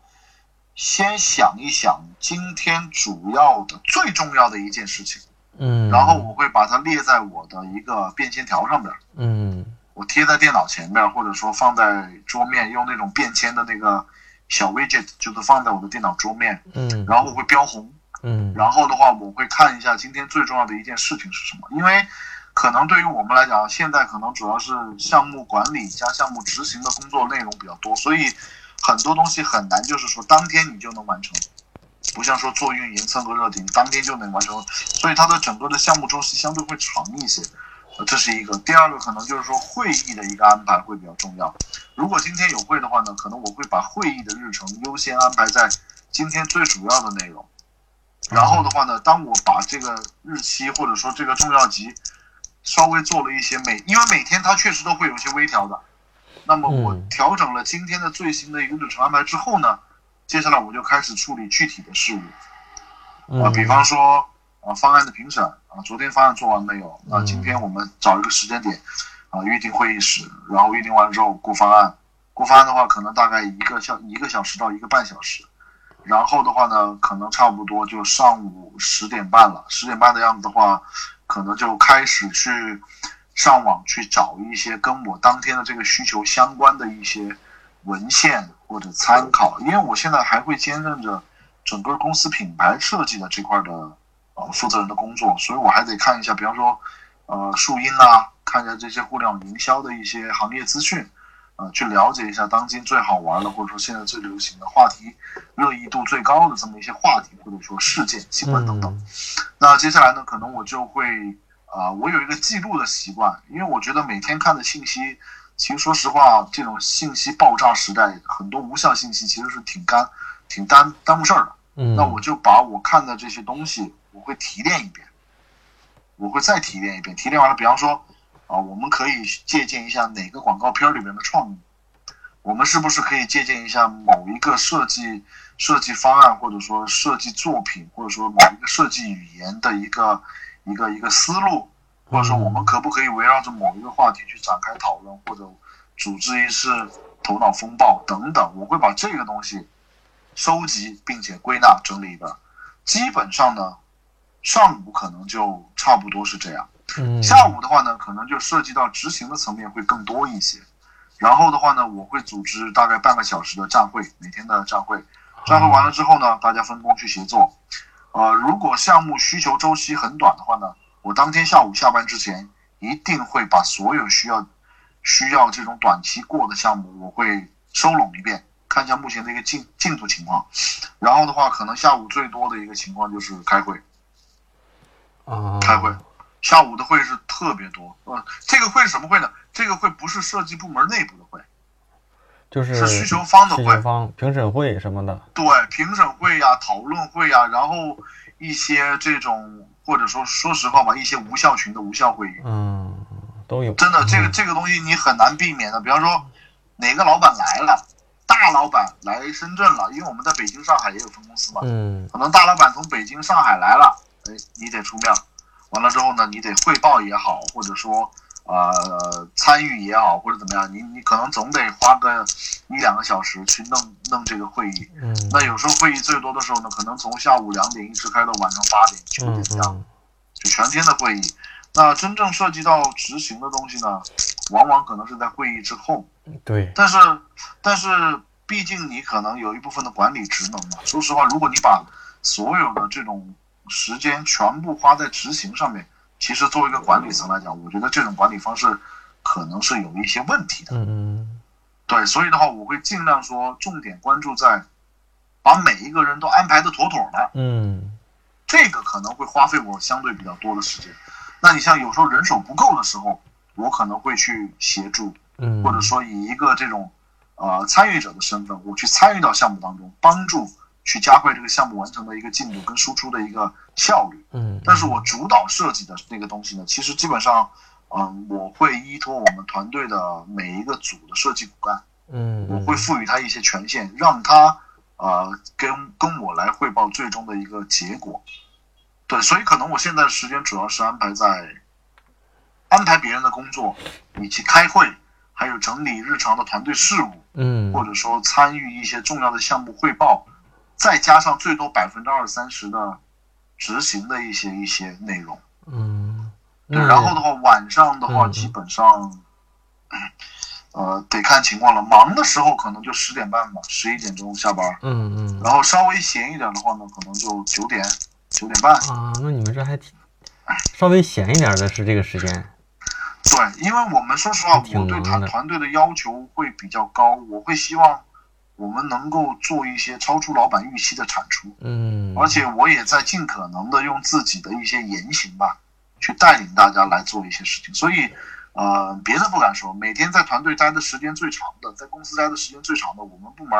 Speaker 2: 先想一想今天主要的、最重要的一件事情，
Speaker 1: 嗯，
Speaker 2: 然后我会把它列在我的一个便签条上边。
Speaker 1: 嗯
Speaker 2: 我贴在电脑前面，或者说放在桌面，用那种便签的那个小 widget，就是放在我的电脑桌面，
Speaker 1: 嗯
Speaker 2: 然后我会标红。
Speaker 1: 嗯
Speaker 2: 然后的话，我会看一下今天最重要的一件事情是什么，因为可能对于我们来讲，现在可能主要是项目管理加项目执行的工作内容比较多，所以很多东西很难，就是说当天你就能完成，不像说做运营蹭个热点，当天就能完成，所以它的整个的项目周期相对会长一些。呃这是一个，第二个可能就是说会议的一个安排会比较重要。如果今天有会的话呢，可能我会把会议的日程优先安排在今天最主要的内容。然后的话呢，当我把这个日期或者说这个重要级稍微做了一些每，因为每天它确实都会有一些微调的。那么我
Speaker 1: 嗯
Speaker 2: 调整了今天的最新的一个日程安排之后呢，接下来我就开始处理具体的事务。啊，
Speaker 1: 嗯，
Speaker 2: 比方说啊方案的评审啊，昨天方案做完没有？那
Speaker 1: 嗯
Speaker 2: 今天我们找一个时间点啊，预定会议室，然后预定完之后过方案。过方案的话，可能大概一个小一个小时到一个半小时。然后的话呢，可能差不多就上午十点半了。十点半的样子的话，可能就开始去上网去找一些跟我当天的这个需求相关的一些文献或者参考，因为我现在还会兼任着整个公司品牌设计的这块的呃负责人的工作，所以我还得看一下，比方说呃树荫啊，看一下这些互联网营销的一些行业资讯，呃，去了解一下当今最好玩的或者说现在最流行的话题、热议度最高的这么一些话题或者说事件、新闻等等。
Speaker 1: 嗯
Speaker 2: 那接下来呢，可能我就会啊、呃我有一个记录的习惯，因为我觉得每天看的信息，其实说实话，这种信息爆炸时代，很多无效信息其实是挺干、挺耽耽误事儿的。
Speaker 1: 嗯，
Speaker 2: 那我就把我看的这些东西，我会提炼一遍，我会再提炼一遍。提炼完了，比方说啊、我们可以借鉴一下哪个广告片儿里面的创意，我们是不是可以借鉴一下某一个设计设计方案，或者说设计作品，或者说某一个设计语言的一个一个一个思路，或者说我们可不可以围绕着某一个话题去展开讨论，或者组织一次头脑风暴等等，我会把这个东西收集并且归纳整理的。基本上呢，上午可能就差不多是这样。
Speaker 1: 嗯
Speaker 2: 下午的话呢，可能就涉及到执行的层面会更多一些。然后的话呢，我会组织大概半个小时的站会，每天的站会。站会完了之后呢，大家分工去协作。呃，如果项目需求周期很短的话呢，我当天下午下班之前，一定会把所有需要需要这种短期过的项目，我会收拢一遍，看一下目前的一个进进度情况。然后的话，可能下午最多的一个情况就是开会。
Speaker 1: 啊，
Speaker 2: 开会，下午的会是特别多。嗯，这个会是什么会呢？这个会不是设计部门内部的会，
Speaker 1: 就是
Speaker 2: 是需求方的
Speaker 1: 需
Speaker 2: 会
Speaker 1: 评审会什么的，
Speaker 2: 对，评审会呀、讨论会呀、然后一些这种或者说说实话吧，一些无效群的无效会议，
Speaker 1: 嗯，都有。
Speaker 2: 真的这个
Speaker 1: 嗯
Speaker 2: 这个东西你很难避免的。比方说，哪个老板来了，大老板来深圳了，因为我们在北京、上海也有分公司嘛，
Speaker 1: 嗯
Speaker 2: 可能大老板从北京、上海来了，哎，你得出面。完了之后呢，你得汇报也好，或者说呃参与也好，或者怎么样，你你可能总得花个一两个小时去弄弄这个会议。
Speaker 1: 嗯
Speaker 2: 那有时候会议最多的时候呢，可能从下午两点一直开到晚上八点、九
Speaker 1: 嗯
Speaker 2: 点这样，
Speaker 1: 嗯
Speaker 2: 就全天的会议。那真正涉及到执行的东西呢，往往可能是在会议之后。
Speaker 1: 对，
Speaker 2: 但是，但是，毕竟你可能有一部分的管理职能嘛。说实话，如果你把所有的这种时间全部花在执行上面，其实作为一个管理层来讲，我觉得这种管理方式可能是有一些问题的。
Speaker 1: 嗯嗯
Speaker 2: 对，所以的话，我会尽量说重点关注在把每一个人都安排的妥妥的，
Speaker 1: 嗯
Speaker 2: 这个可能会花费我相对比较多的时间。那你像有时候人手不够的时候，我可能会去协助，
Speaker 1: 嗯，
Speaker 2: 或者说以一个这种呃参与者的身份，我去参与到项目当中，帮助去加快这个项目完成的一个进度跟输出的一个效率。
Speaker 1: 嗯，
Speaker 2: 但是我主导设计的那个东西呢，其实基本上，嗯、我会依托我们团队的每一个组的设计骨干，
Speaker 1: 嗯
Speaker 2: 我会赋予他一些权限，让他呃跟跟我来汇报最终的一个结果。对，所以可能我现在的时间主要是安排在安排别人的工作，以及开会，还有整理日常的团队事务，
Speaker 1: 嗯
Speaker 2: 或者说参与一些重要的项目汇报，再加上最多百分之二三十的执行的一些一些内容。
Speaker 1: 嗯，
Speaker 2: 对，然后的话，晚上的话
Speaker 1: 嗯
Speaker 2: 基本上，呃，得看情况了。忙的时候可能就十点半吧，十一点钟下班。
Speaker 1: 嗯嗯
Speaker 2: 然后稍微闲一点的话呢，可能就九点、九点半。
Speaker 1: 啊，那你们这还挺稍微闲一点的是这个时间，
Speaker 2: 对，因为我们说实话，我对
Speaker 1: 忙的
Speaker 2: 团团队的要求会比较高，我会希望我们能够做一些超出老板预期的产出。
Speaker 1: 嗯，
Speaker 2: 而且我也在尽可能的用自己的一些言行吧，去带领大家来做一些事情。所以，呃，别的不敢说，每天在团队待的时间最长的，在公司待的时间最长的，我们部门，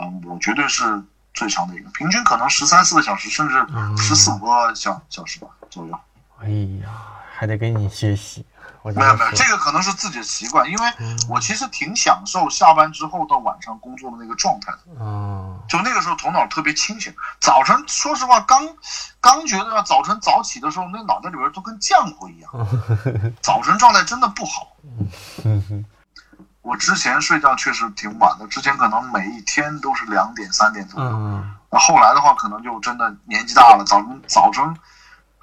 Speaker 2: 嗯、我绝对是最长的一个，平均可能十三四个小时，甚至十四五个小小时吧左右。
Speaker 1: 哎呀，还得跟你学习。
Speaker 2: 没有没有，这个可能是自己的习惯，因为我其实挺享受下班之后到晚上工作的那个状态的。
Speaker 1: 嗯，
Speaker 2: 就那个时候头脑特别清醒。早晨说实话，刚刚觉得早晨早起的时候，那脑袋里边都跟浆糊一样，<laughs> 早晨状态真的不好。<laughs> 我之前睡觉确实挺晚的，之前可能每一天都是两点三点左右。那后来的话，可能就真的年纪大了，早晨早晨。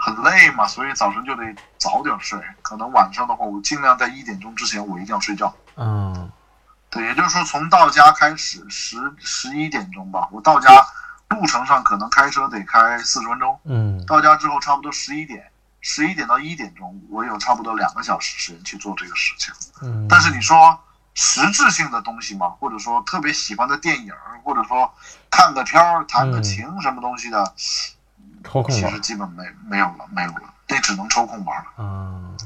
Speaker 2: 很累嘛，所以早晨就得早点睡。可能晚上的话，我尽量在一点钟之前，我一定要睡觉。
Speaker 1: 嗯，
Speaker 2: 对，也就是说，从到家开始十十一点钟吧，我到家路程上可能开车得开四十分钟。
Speaker 1: 嗯，
Speaker 2: 到家之后差不多十一点，十一点到一点钟，我有差不多两个小时时间去做这个事情。
Speaker 1: 嗯，
Speaker 2: 但是你说实质性的东西嘛，或者说特别喜欢的电影，或者说看个片儿、弹个琴什么东西的。
Speaker 1: 抽空
Speaker 2: 其实基本没没有了，没有了，那只能抽空玩了。
Speaker 1: 嗯，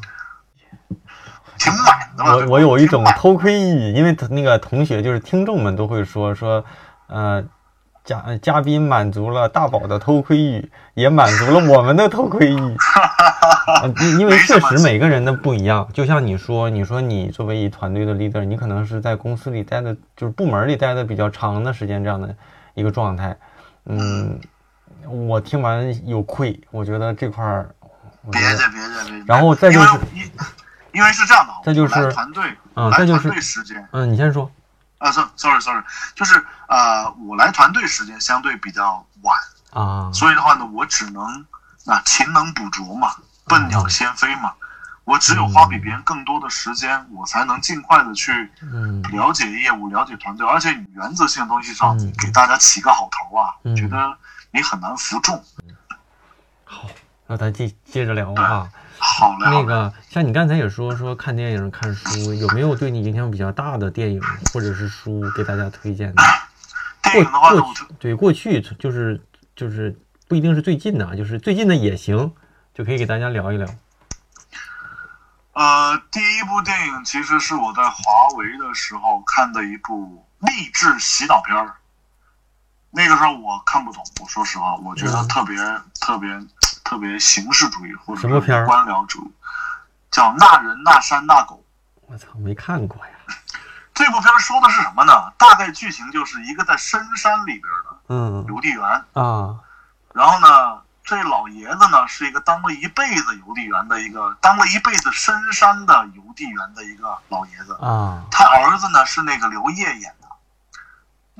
Speaker 2: 挺满的了。
Speaker 1: 我我有一种偷窥欲，因为那个同学就是听众们都会说说，呃，嘉嘉宾满足了大宝的偷窥欲，也满足了我们的偷窥欲。<laughs> 因因为确实每个人的不一样，就像你说，你说你作为一团队的 leader，你可能是在公司里待的，就是部门里待的比较长的时间这样的一个状态，嗯。我听完有愧，我觉得这块儿
Speaker 2: 别介别介别介。
Speaker 1: 然后再就是，
Speaker 2: 因因为是这样的，
Speaker 1: 再就是
Speaker 2: 团队，
Speaker 1: 嗯，再就是
Speaker 2: 团队时间，
Speaker 1: 嗯，你先说。
Speaker 2: 啊，sorry sorry，就是呃，我来团队时间相对比较晚
Speaker 1: 啊，
Speaker 2: 所以的话呢，我只能啊勤能补拙嘛，笨鸟先飞嘛，我只有花比别人更多的时间，我才能尽快的去了解业务，了解团队，而且原则性的东西上给大家起个好头啊，觉得。你很难服众。
Speaker 1: 好，那咱接接着聊啊。
Speaker 2: 好嘞。
Speaker 1: 那个，像你刚才也说说看电影、看书，有没有对你影响比较大的电影或者是书给大家推荐的？
Speaker 2: 电影的话，
Speaker 1: 过去对过去就是就是不一定是最近的啊，就是最近的也行，就可以给大家聊一聊。
Speaker 2: 呃，第一部电影其实是我在华为的时候看的一部励志洗脑片儿。那个时候我看不懂，我说实话，我觉得特别特别特别形式主义或者官僚主义，叫《那人那山那狗》。
Speaker 1: 我操，没看过呀！<laughs>
Speaker 2: 这部片说的是什么呢？大概剧情就是一个在深山里边的
Speaker 1: 嗯
Speaker 2: 邮递员
Speaker 1: 啊，
Speaker 2: 然后呢，这老爷子呢是一个当了一辈子邮递员的一个当了一辈子深山的邮递员的一个老爷子
Speaker 1: 啊，
Speaker 2: 他儿子呢是那个刘烨演。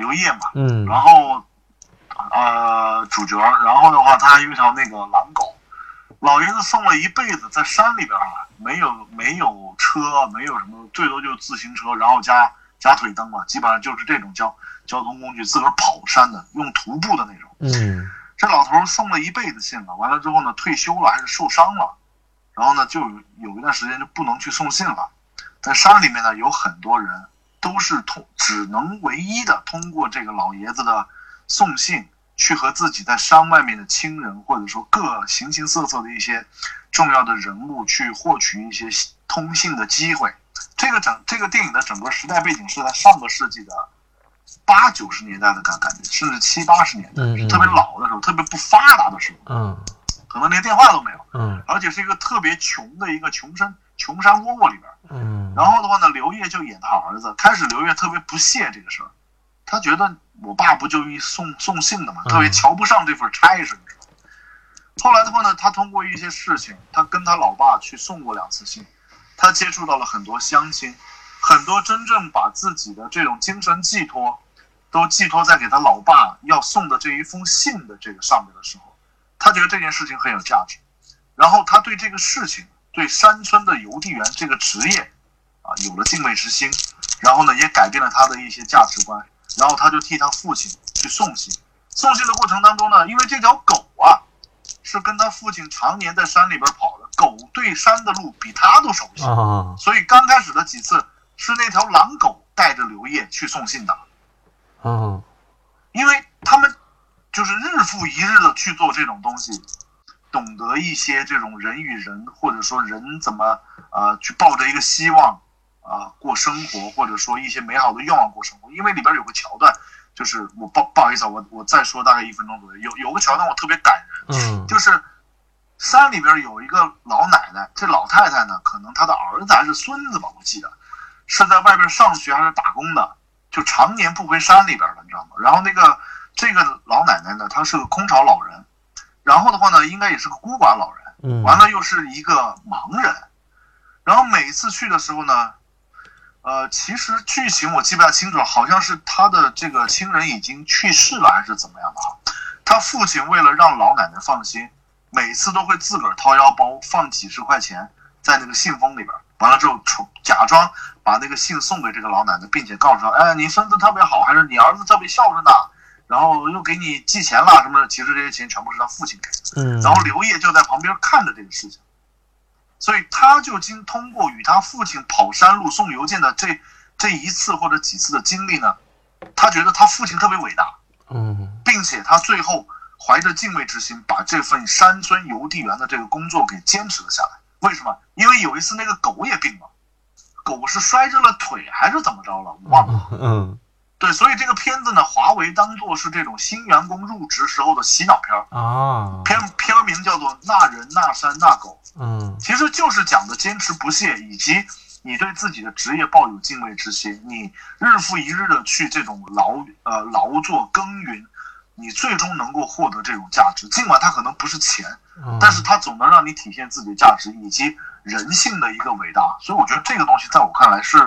Speaker 2: 刘烨嘛，
Speaker 1: 嗯，
Speaker 2: 然后，呃，主角，然后的话，他还有一条那个狼狗，老爷子送了一辈子在山里边啊，没有没有车，没有什么，最多就是自行车，然后加加腿蹬嘛，基本上就是这种交交通工具，自个儿跑山的，用徒步的那种。
Speaker 1: 嗯，
Speaker 2: 这老头送了一辈子信了，完了之后呢，退休了还是受伤了，然后呢，就有一段时间就不能去送信了，在山里面呢，有很多人。都是通只能唯一的通过这个老爷子的送信，去和自己在山外面的亲人，或者说各形形色色的一些重要的人物去获取一些通信的机会。这个整这个电影的整个时代背景是在上个世纪的八九十年代的感感觉，甚至七八十年代，特别老的时候，特别不发达的时
Speaker 1: 候，嗯，
Speaker 2: 可能连电话都没有，
Speaker 1: 嗯，
Speaker 2: 而且是一个特别穷的一个穷山穷山窝窝里边。
Speaker 1: 嗯，
Speaker 2: 然后的话呢，刘烨就演他儿子。开始刘烨特别不屑这个事儿，他觉得我爸不就一送送信的嘛，特别瞧不上这份差事。后来的话呢，他通过一些事情，他跟他老爸去送过两次信，他接触到了很多乡亲，很多真正把自己的这种精神寄托，都寄托在给他老爸要送的这一封信的这个上面的时候，他觉得这件事情很有价值，然后他对这个事情。对山村的邮递员这个职业，啊，有了敬畏之心，然后呢，也改变了他的一些价值观，然后他就替他父亲去送信。送信的过程当中呢，因为这条狗啊，是跟他父亲常年在山里边跑的，狗对山的路比他都熟悉
Speaker 1: 啊，
Speaker 2: 所以刚开始的几次是那条狼狗带着刘烨去送信的，
Speaker 1: 嗯，
Speaker 2: 因为他们就是日复一日的去做这种东西。懂得一些这种人与人，或者说人怎么呃去抱着一个希望啊过生活，或者说一些美好的愿望过生活。因为里边有个桥段，就是我不不好意思，我我再说大概一分钟左右，有有个桥段我特别感人，
Speaker 1: 嗯
Speaker 2: 就是山里边有一个老奶奶，这老太太呢，可能她的儿子还是孙子吧，我记得是在外边上学还是打工的，就常年不回山里边了，你知道吗？然后那个这个老奶奶呢，她是个空巢老人，然后的话呢，应该也是个孤寡老人，
Speaker 1: 嗯，
Speaker 2: 完了又是一个盲人，然后每次去的时候呢，呃，其实剧情我记不太清楚了，好像是他的这个亲人已经去世了，还是怎么样的啊？他父亲为了让老奶奶放心，每次都会自个儿掏腰包放几十块钱在那个信封里边，完了之后充假装把那个信送给这个老奶奶，并且告诉她，哎，你孙子特别好，还是你儿子特别孝顺的，然后又给你寄钱了什么的，其实这些钱全部是他父亲给的。
Speaker 1: 嗯，
Speaker 2: 然后刘烨就在旁边看着这个事情，所以他就经通过与他父亲跑山路送邮件的这这一次或者几次的经历呢，他觉得他父亲特别伟大，
Speaker 1: 嗯
Speaker 2: 并且他最后怀着敬畏之心，把这份山村邮递员的这个工作给坚持了下来。为什么？因为有一次那个狗也病了，狗是摔着了腿还是怎么着了，忘了。
Speaker 1: 嗯
Speaker 2: 对，所以这个片子呢，华为当做是这种新员工入职时候的洗脑片儿，
Speaker 1: 啊，
Speaker 2: 片片名叫做《那人那山那狗》。
Speaker 1: 嗯
Speaker 2: 其实就是讲的坚持不懈，以及你对自己的职业抱有敬畏之心，你日复一日的去这种劳呃劳作耕耘，你最终能够获得这种价值。尽管它可能不是钱，
Speaker 1: 嗯，
Speaker 2: 但是它总能让你体现自己的价值以及人性的一个伟大。所以我觉得这个东西在我看来是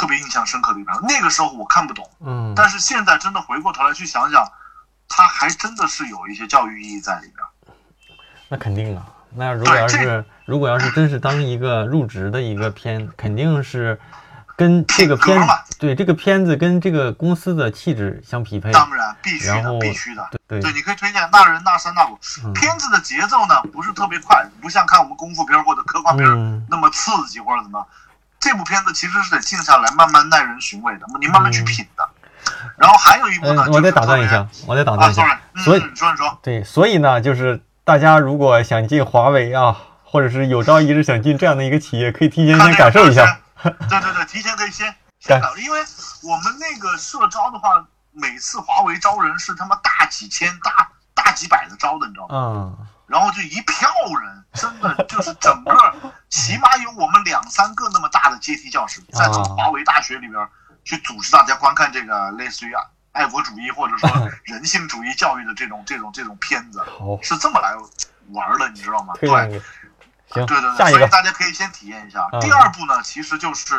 Speaker 2: 特别印象深刻的一个。那个时候我看不懂，
Speaker 1: 嗯，
Speaker 2: 但是现在真的回过头来去想想，它还真的是有一些教育意义在里边。
Speaker 1: 那肯定啊。那如果要是如果要是真是当一个入职的一个片，肯定是跟这个片
Speaker 2: 子
Speaker 1: 对这个片子跟这个公司的气质相匹配。
Speaker 2: 当然必须的，必须的。
Speaker 1: 对
Speaker 2: 对，你可以推荐《那人那山那谷》
Speaker 1: 嗯
Speaker 2: 片子的节奏呢不是特别快，不像看我们功夫片或者科幻片
Speaker 1: 嗯
Speaker 2: 那么刺激或者怎么样。这部片子其实是得静下来，慢慢耐人寻味的，你慢慢去品的。然后还有一部
Speaker 1: 嗯，
Speaker 2: 呢，
Speaker 1: 我再
Speaker 2: 就是特别
Speaker 1: 打断一下，我再打
Speaker 2: 啊
Speaker 1: 断一下。
Speaker 2: 嗯
Speaker 1: 所以
Speaker 2: 说你说，
Speaker 1: 对，所以呢，就是大家如果想进华为啊，或者是有朝一日想进这样的一个企业，可以提前先感受一下。
Speaker 2: 对对对，提前可以先 <laughs> 先感受，因为我们那个社招的话，每次华为招人是他妈大几千、大大几百的招的，你知道吗？
Speaker 1: 嗯
Speaker 2: 然后就一票人，真的就是整个起码有我们两三个那么大的阶梯教室，在这种华为大学里边去组织大家观看这个类似于爱国主义或者说人性主义教育的这种这种这种片子，
Speaker 1: 好，
Speaker 2: 是这么来玩的，你知道吗？对。
Speaker 1: 行，
Speaker 2: 对对对，所以。大家可以先体验一下。
Speaker 1: 嗯
Speaker 2: 第二部呢，其实就是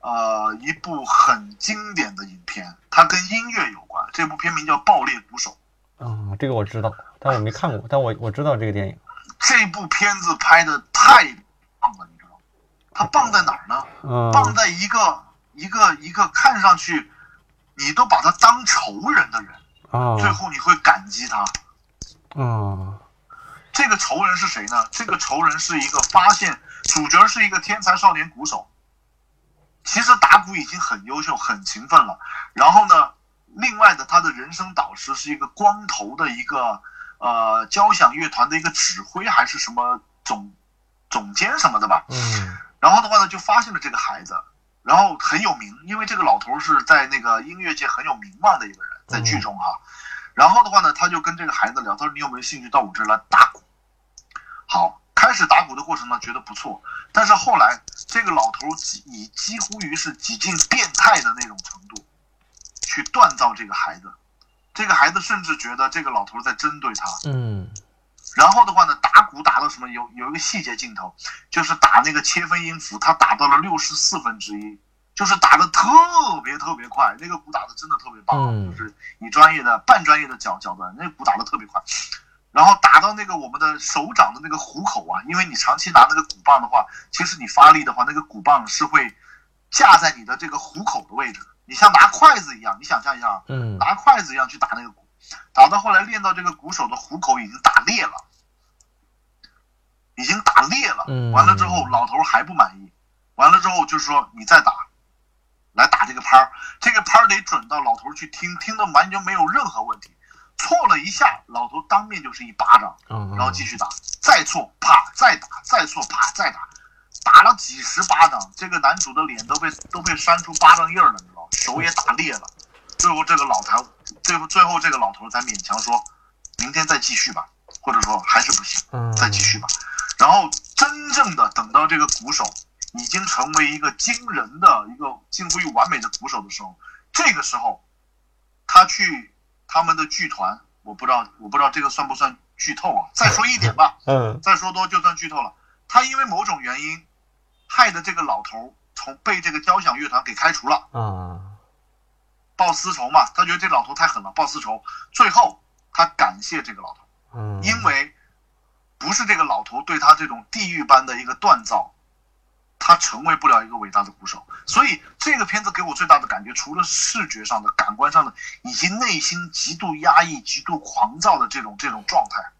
Speaker 2: 呃一部很经典的影片，它跟音乐有关。这部片名叫《爆裂鼓手》。
Speaker 1: 啊，这个我知道，但我没看过，但我我知道这个电影。
Speaker 2: 这部片子拍的太棒了，你知道吗？它棒在哪儿呢？棒
Speaker 1: 嗯
Speaker 2: 在一个一个一个看上去你都把他当仇人的人，
Speaker 1: 啊
Speaker 2: 最后你会感激他。
Speaker 1: 啊
Speaker 2: 这个仇人是谁呢？这个仇人是一个发现主角是一个天才少年鼓手，其实打鼓已经很优秀、很勤奋了。然后呢，另外的他的人生导师是一个光头的一个呃交响乐团的一个指挥还是什么总总监什么的吧。
Speaker 1: 嗯
Speaker 2: 然后的话呢，就发现了这个孩子，然后很有名，因为这个老头是在那个音乐界很有名望的一个人，在剧中哈。然后的话呢，他就跟这个孩子聊，他说：“你有没有兴趣到我这儿来打鼓？”好，开始打鼓的过程呢，觉得不错，但是后来这个老头几以几乎于是几近变态的那种程度，去锻造这个孩子。这个孩子甚至觉得这个老头在针对他，
Speaker 1: 嗯
Speaker 2: 然后的话呢，打鼓打到什么？有有一个细节镜头，就是打那个切分音符，他打到了六十四分之一，就是打的特别特别快。那个鼓打的真的特别棒，
Speaker 1: 嗯
Speaker 2: 就是以专业的、半专业的角角度，那个鼓打的特别快。然后打到那个我们的手掌的那个虎口啊，因为你长期拿那个鼓棒的话，其实你发力的话，那个鼓棒是会架在你的这个虎口的位置，你像拿筷子一样，你想象一下啊，
Speaker 1: 嗯
Speaker 2: 拿筷子一样去打那个鼓，打到后来练到这个鼓手的虎口已经打裂了，已经打裂了。
Speaker 1: 嗯
Speaker 2: 完了之后，老头还不满意，完了之后就是说你再打，来打这个拍儿，这个拍儿得准到老头去听，听的完全没有任何问题。错了一下，老头当面就是一巴掌，
Speaker 1: 嗯，
Speaker 2: 然后继续打，再错啪再打，再错啪再打，打了几十巴掌，这个男主的脸都被都被扇出巴掌印儿了？手也打裂了。最后这个老头，最后最后这个老头才勉强说，明天再继续吧，或者说还是不行，
Speaker 1: 嗯，
Speaker 2: 再继续吧。然后真正的等到这个鼓手已经成为一个惊人的一个近乎于完美的鼓手的时候，这个时候他去他们的剧团，我不知道我不知道这个算不算剧透啊？再说一点吧，
Speaker 1: 嗯
Speaker 2: 再说多就算剧透了。他因为某种原因，害得这个老头从被这个交响乐团给开除了，
Speaker 1: 啊，
Speaker 2: 报私仇嘛。他觉得这老头太狠了，报私仇。最后他感谢这个老头，
Speaker 1: 嗯，
Speaker 2: 因为不是这个老头对他这种地狱般的一个锻造，他成为不了一个伟大的鼓手。所以这个片子给我最大的感觉，除了视觉上的、感官上的，以及内心极度压抑、极度狂躁的这种这种状态。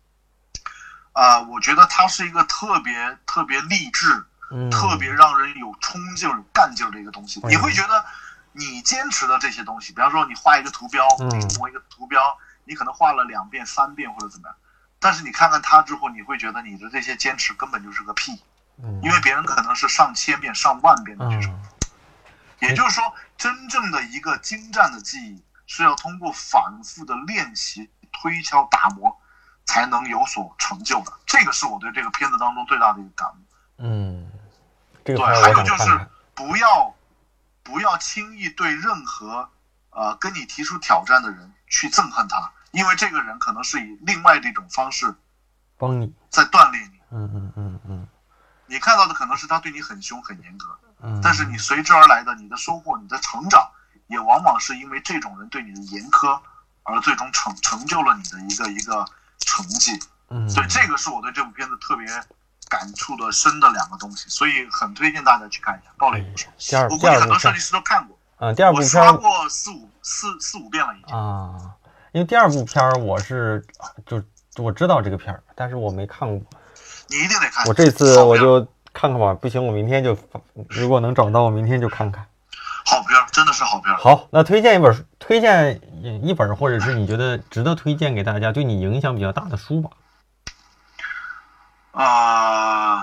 Speaker 2: 啊、我觉得他是一个特别特别励志、
Speaker 1: 嗯
Speaker 2: 特别让人有冲劲儿、有干劲儿的一个东西。
Speaker 1: 嗯
Speaker 2: 你会觉得你坚持的这些东西，比方说你画一个图标，
Speaker 1: 嗯
Speaker 2: 临摹一个图标，你可能画了两遍、三遍或者怎么样，但是你看看他之后，你会觉得你的这些坚持根本就是个屁，
Speaker 1: 嗯
Speaker 2: 因为别人可能是上千遍、上万遍的去重
Speaker 1: 复
Speaker 2: 也就是说，真正的一个精湛的技艺是要通过反复的练习、推敲、打磨，才能有所成就的。这个是我对这个片子当中最大的一个感悟。
Speaker 1: 嗯，这个
Speaker 2: 对，还有就是。不要不要轻易对任何呃跟你提出挑战的人去憎恨他，因为这个人可能是以另外的一种方式
Speaker 1: 帮你，
Speaker 2: 在锻炼你。
Speaker 1: 嗯嗯嗯嗯
Speaker 2: 你看到的可能是他对你很凶、很严格，
Speaker 1: 嗯，
Speaker 2: 但是你随之而来的你的收获、你的成长，也往往是因为这种人对你的严苛，而最终成成就了你的一个一个成绩。
Speaker 1: 嗯，
Speaker 2: 所以这个是我对这部片子特别感触的深的两个东西，所以很推荐大家去看一下《暴力鼓手》。
Speaker 1: 第二
Speaker 2: 我估计很多设计师都看过，
Speaker 1: 嗯，第二部
Speaker 2: 我
Speaker 1: 片儿
Speaker 2: 刷过四五四四五遍了已经。
Speaker 1: 啊，因为第二部片儿我是就我知道这个片儿，但是我没看过。
Speaker 2: 你一定得看。
Speaker 1: 我这次我就看看吧，不行我明天就发，如果能找到我明天就看看。
Speaker 2: 好片儿，真的是好片儿。
Speaker 1: 好，那推荐一本书，推荐一本或者是你觉得值得推荐给大家，对你影响比较大的书吧。
Speaker 2: 呃，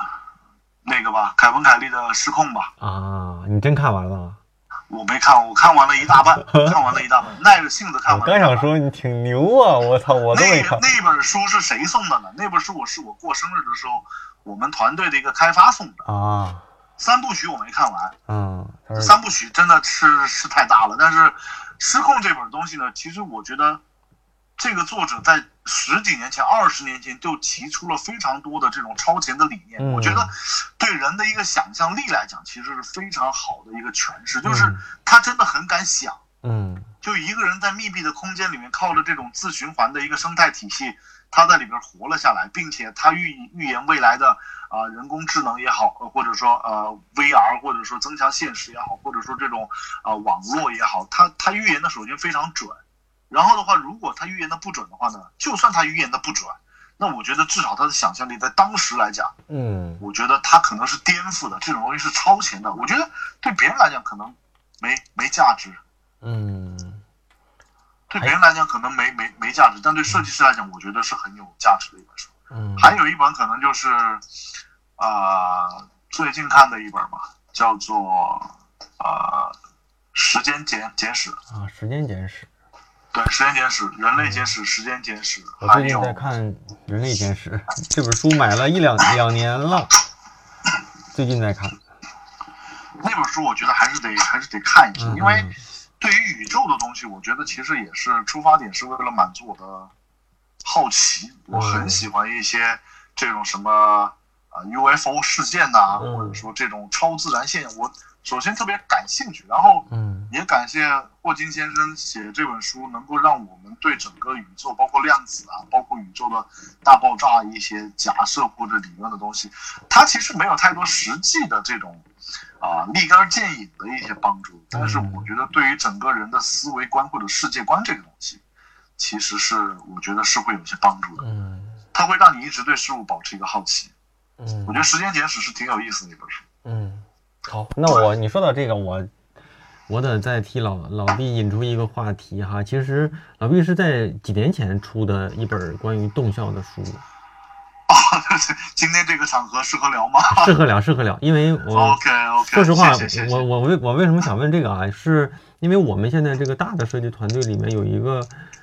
Speaker 2: 那个吧，凯文凯利的《失控》吧，
Speaker 1: 啊，你真看完了？
Speaker 2: 我没看，我看完了一大半，<laughs> 看完了一大半，耐着性子看完了一大半。
Speaker 1: 刚想说你挺牛啊，我操，我都没看。
Speaker 2: 那那本书是谁送的呢？那本书我是我过生日的时候，我们团队的一个开发送的。
Speaker 1: 啊，
Speaker 2: 三部曲我没看完，
Speaker 1: 嗯，
Speaker 2: 三部曲真的是是太大了。但是《失控》这本东西呢，其实我觉得这个作者在十几年前、二十年前就提出了非常多的这种超前的理念。
Speaker 1: 嗯
Speaker 2: 我觉得对人的一个想象力来讲，其实是非常好的一个诠释，就是
Speaker 1: 嗯
Speaker 2: 他真的很敢想。
Speaker 1: 嗯
Speaker 2: 就一个人在密闭的空间里面，靠着这种自循环的一个生态体系，他在里边活了下来，并且他预预言未来的啊、人工智能也好，呃或者说呃 VR，或者说增强现实也好，或者说这种啊、网络也好，他他预言的首先非常准。然后的话，如果他预言的不准的话呢，就算他预言的不准，那我觉得至少他的想象力在当时来讲，
Speaker 1: 嗯
Speaker 2: 我觉得他可能是颠覆的，这种东西是超前的。我觉得对别人来讲可能没没价值，
Speaker 1: 嗯
Speaker 2: 对别人来讲可能没没没价值，但对设计师来讲，我觉得是很有价值的一本书。
Speaker 1: 嗯，
Speaker 2: 还有一本可能就是，啊、最近看的一本吧，叫做呃《时间简简史》。
Speaker 1: 啊，时间简史，
Speaker 2: 对，《时间简史》《人类简史》《时间简史》，
Speaker 1: 我最近在看《人类简史》<laughs> 这本书，买了一两两年了，最近在看。
Speaker 2: 那本书，我觉得还是得还是得看一下，
Speaker 1: 嗯
Speaker 2: 因为
Speaker 1: 嗯
Speaker 2: 对于宇宙的东西，我觉得其实也是出发点是为了满足我的好奇。我很
Speaker 1: 嗯
Speaker 2: 喜欢一些这种什么啊 UFO 事件呐、
Speaker 1: 嗯
Speaker 2: 或者说这种超自然现象，我首先特别感兴趣，然后
Speaker 1: 嗯
Speaker 2: 也感谢霍金先生写这本书，能够让我们对整个宇宙，包括量子啊，包括宇宙的大爆炸一些假设或者理论的东西，它其实没有太多实际的这种啊、立竿见影的一些帮助，但是我觉得对于整个人的思维观或者世界观这个东西，其实是我觉得是会有些帮助的，
Speaker 1: 嗯。
Speaker 2: 它会让你一直对事物保持一个好奇。
Speaker 1: 嗯。
Speaker 2: 我觉得《时间简史》是挺有意思的一本书。
Speaker 1: 嗯，好，那我你说到这个，我我得再替老老毕引出一个话题哈。其实老毕是在几年前出的一本关于动效的书，
Speaker 2: 啊，<laughs> 今天这个场合适合聊吗？
Speaker 1: 适合聊，适合聊，因为我
Speaker 2: OK OK，
Speaker 1: 说实话，
Speaker 2: 谢谢谢谢
Speaker 1: 我我为我为什么想问这个啊？是因为我们现在这个大的设计团队里面有一个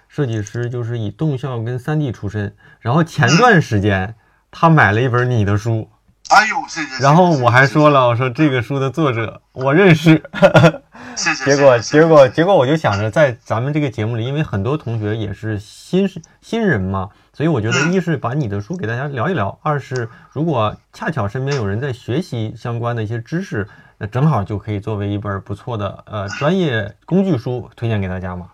Speaker 1: 设计师，就是以动效跟三 D 出身，然后前段时间他买了一本你的书，
Speaker 2: 哎呦，谢谢。
Speaker 1: 然后我还说，了，我说这个书的作者我认识，<laughs>
Speaker 2: 谢谢。
Speaker 1: 结果结果结果我就想着在咱们这个节目里，因为很多同学也是新新人嘛，所以我觉得
Speaker 2: 嗯
Speaker 1: 一是把你的书给大家聊一聊，二是如果恰巧身边有人在学习相关的一些知识，那正好就可以作为一本不错的呃专业工具书推荐给大家嘛。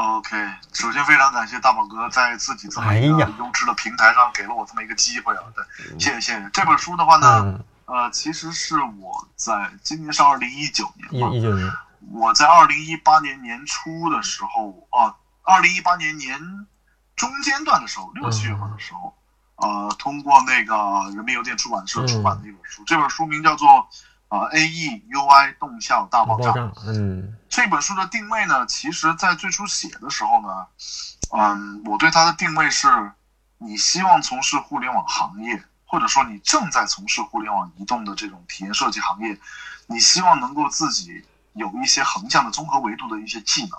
Speaker 2: OK，首先非常感谢大宝哥在自己这么一个优质的平台上给了我这么一个机会啊，对，谢谢谢谢。这本书的话呢，
Speaker 1: 嗯，
Speaker 2: 呃，其实是我在今年是二零一九年嘛
Speaker 1: 一，一九年，
Speaker 2: 我在二零一八年年初的时候，啊，二零一八年年中间段的时候，六七月份的时候，呃，通过那个人民邮电出版社出版的一本书，这本书名叫做呃 A E U I 动效大爆炸。
Speaker 1: 爆炸，嗯
Speaker 2: 这本书的定位呢，其实在最初写的时候呢，嗯，我对它的定位是，你希望从事互联网行业，或者说你正在从事互联网移动的这种体验设计行业，你希望能够自己有一些横向的综合维度的一些技能，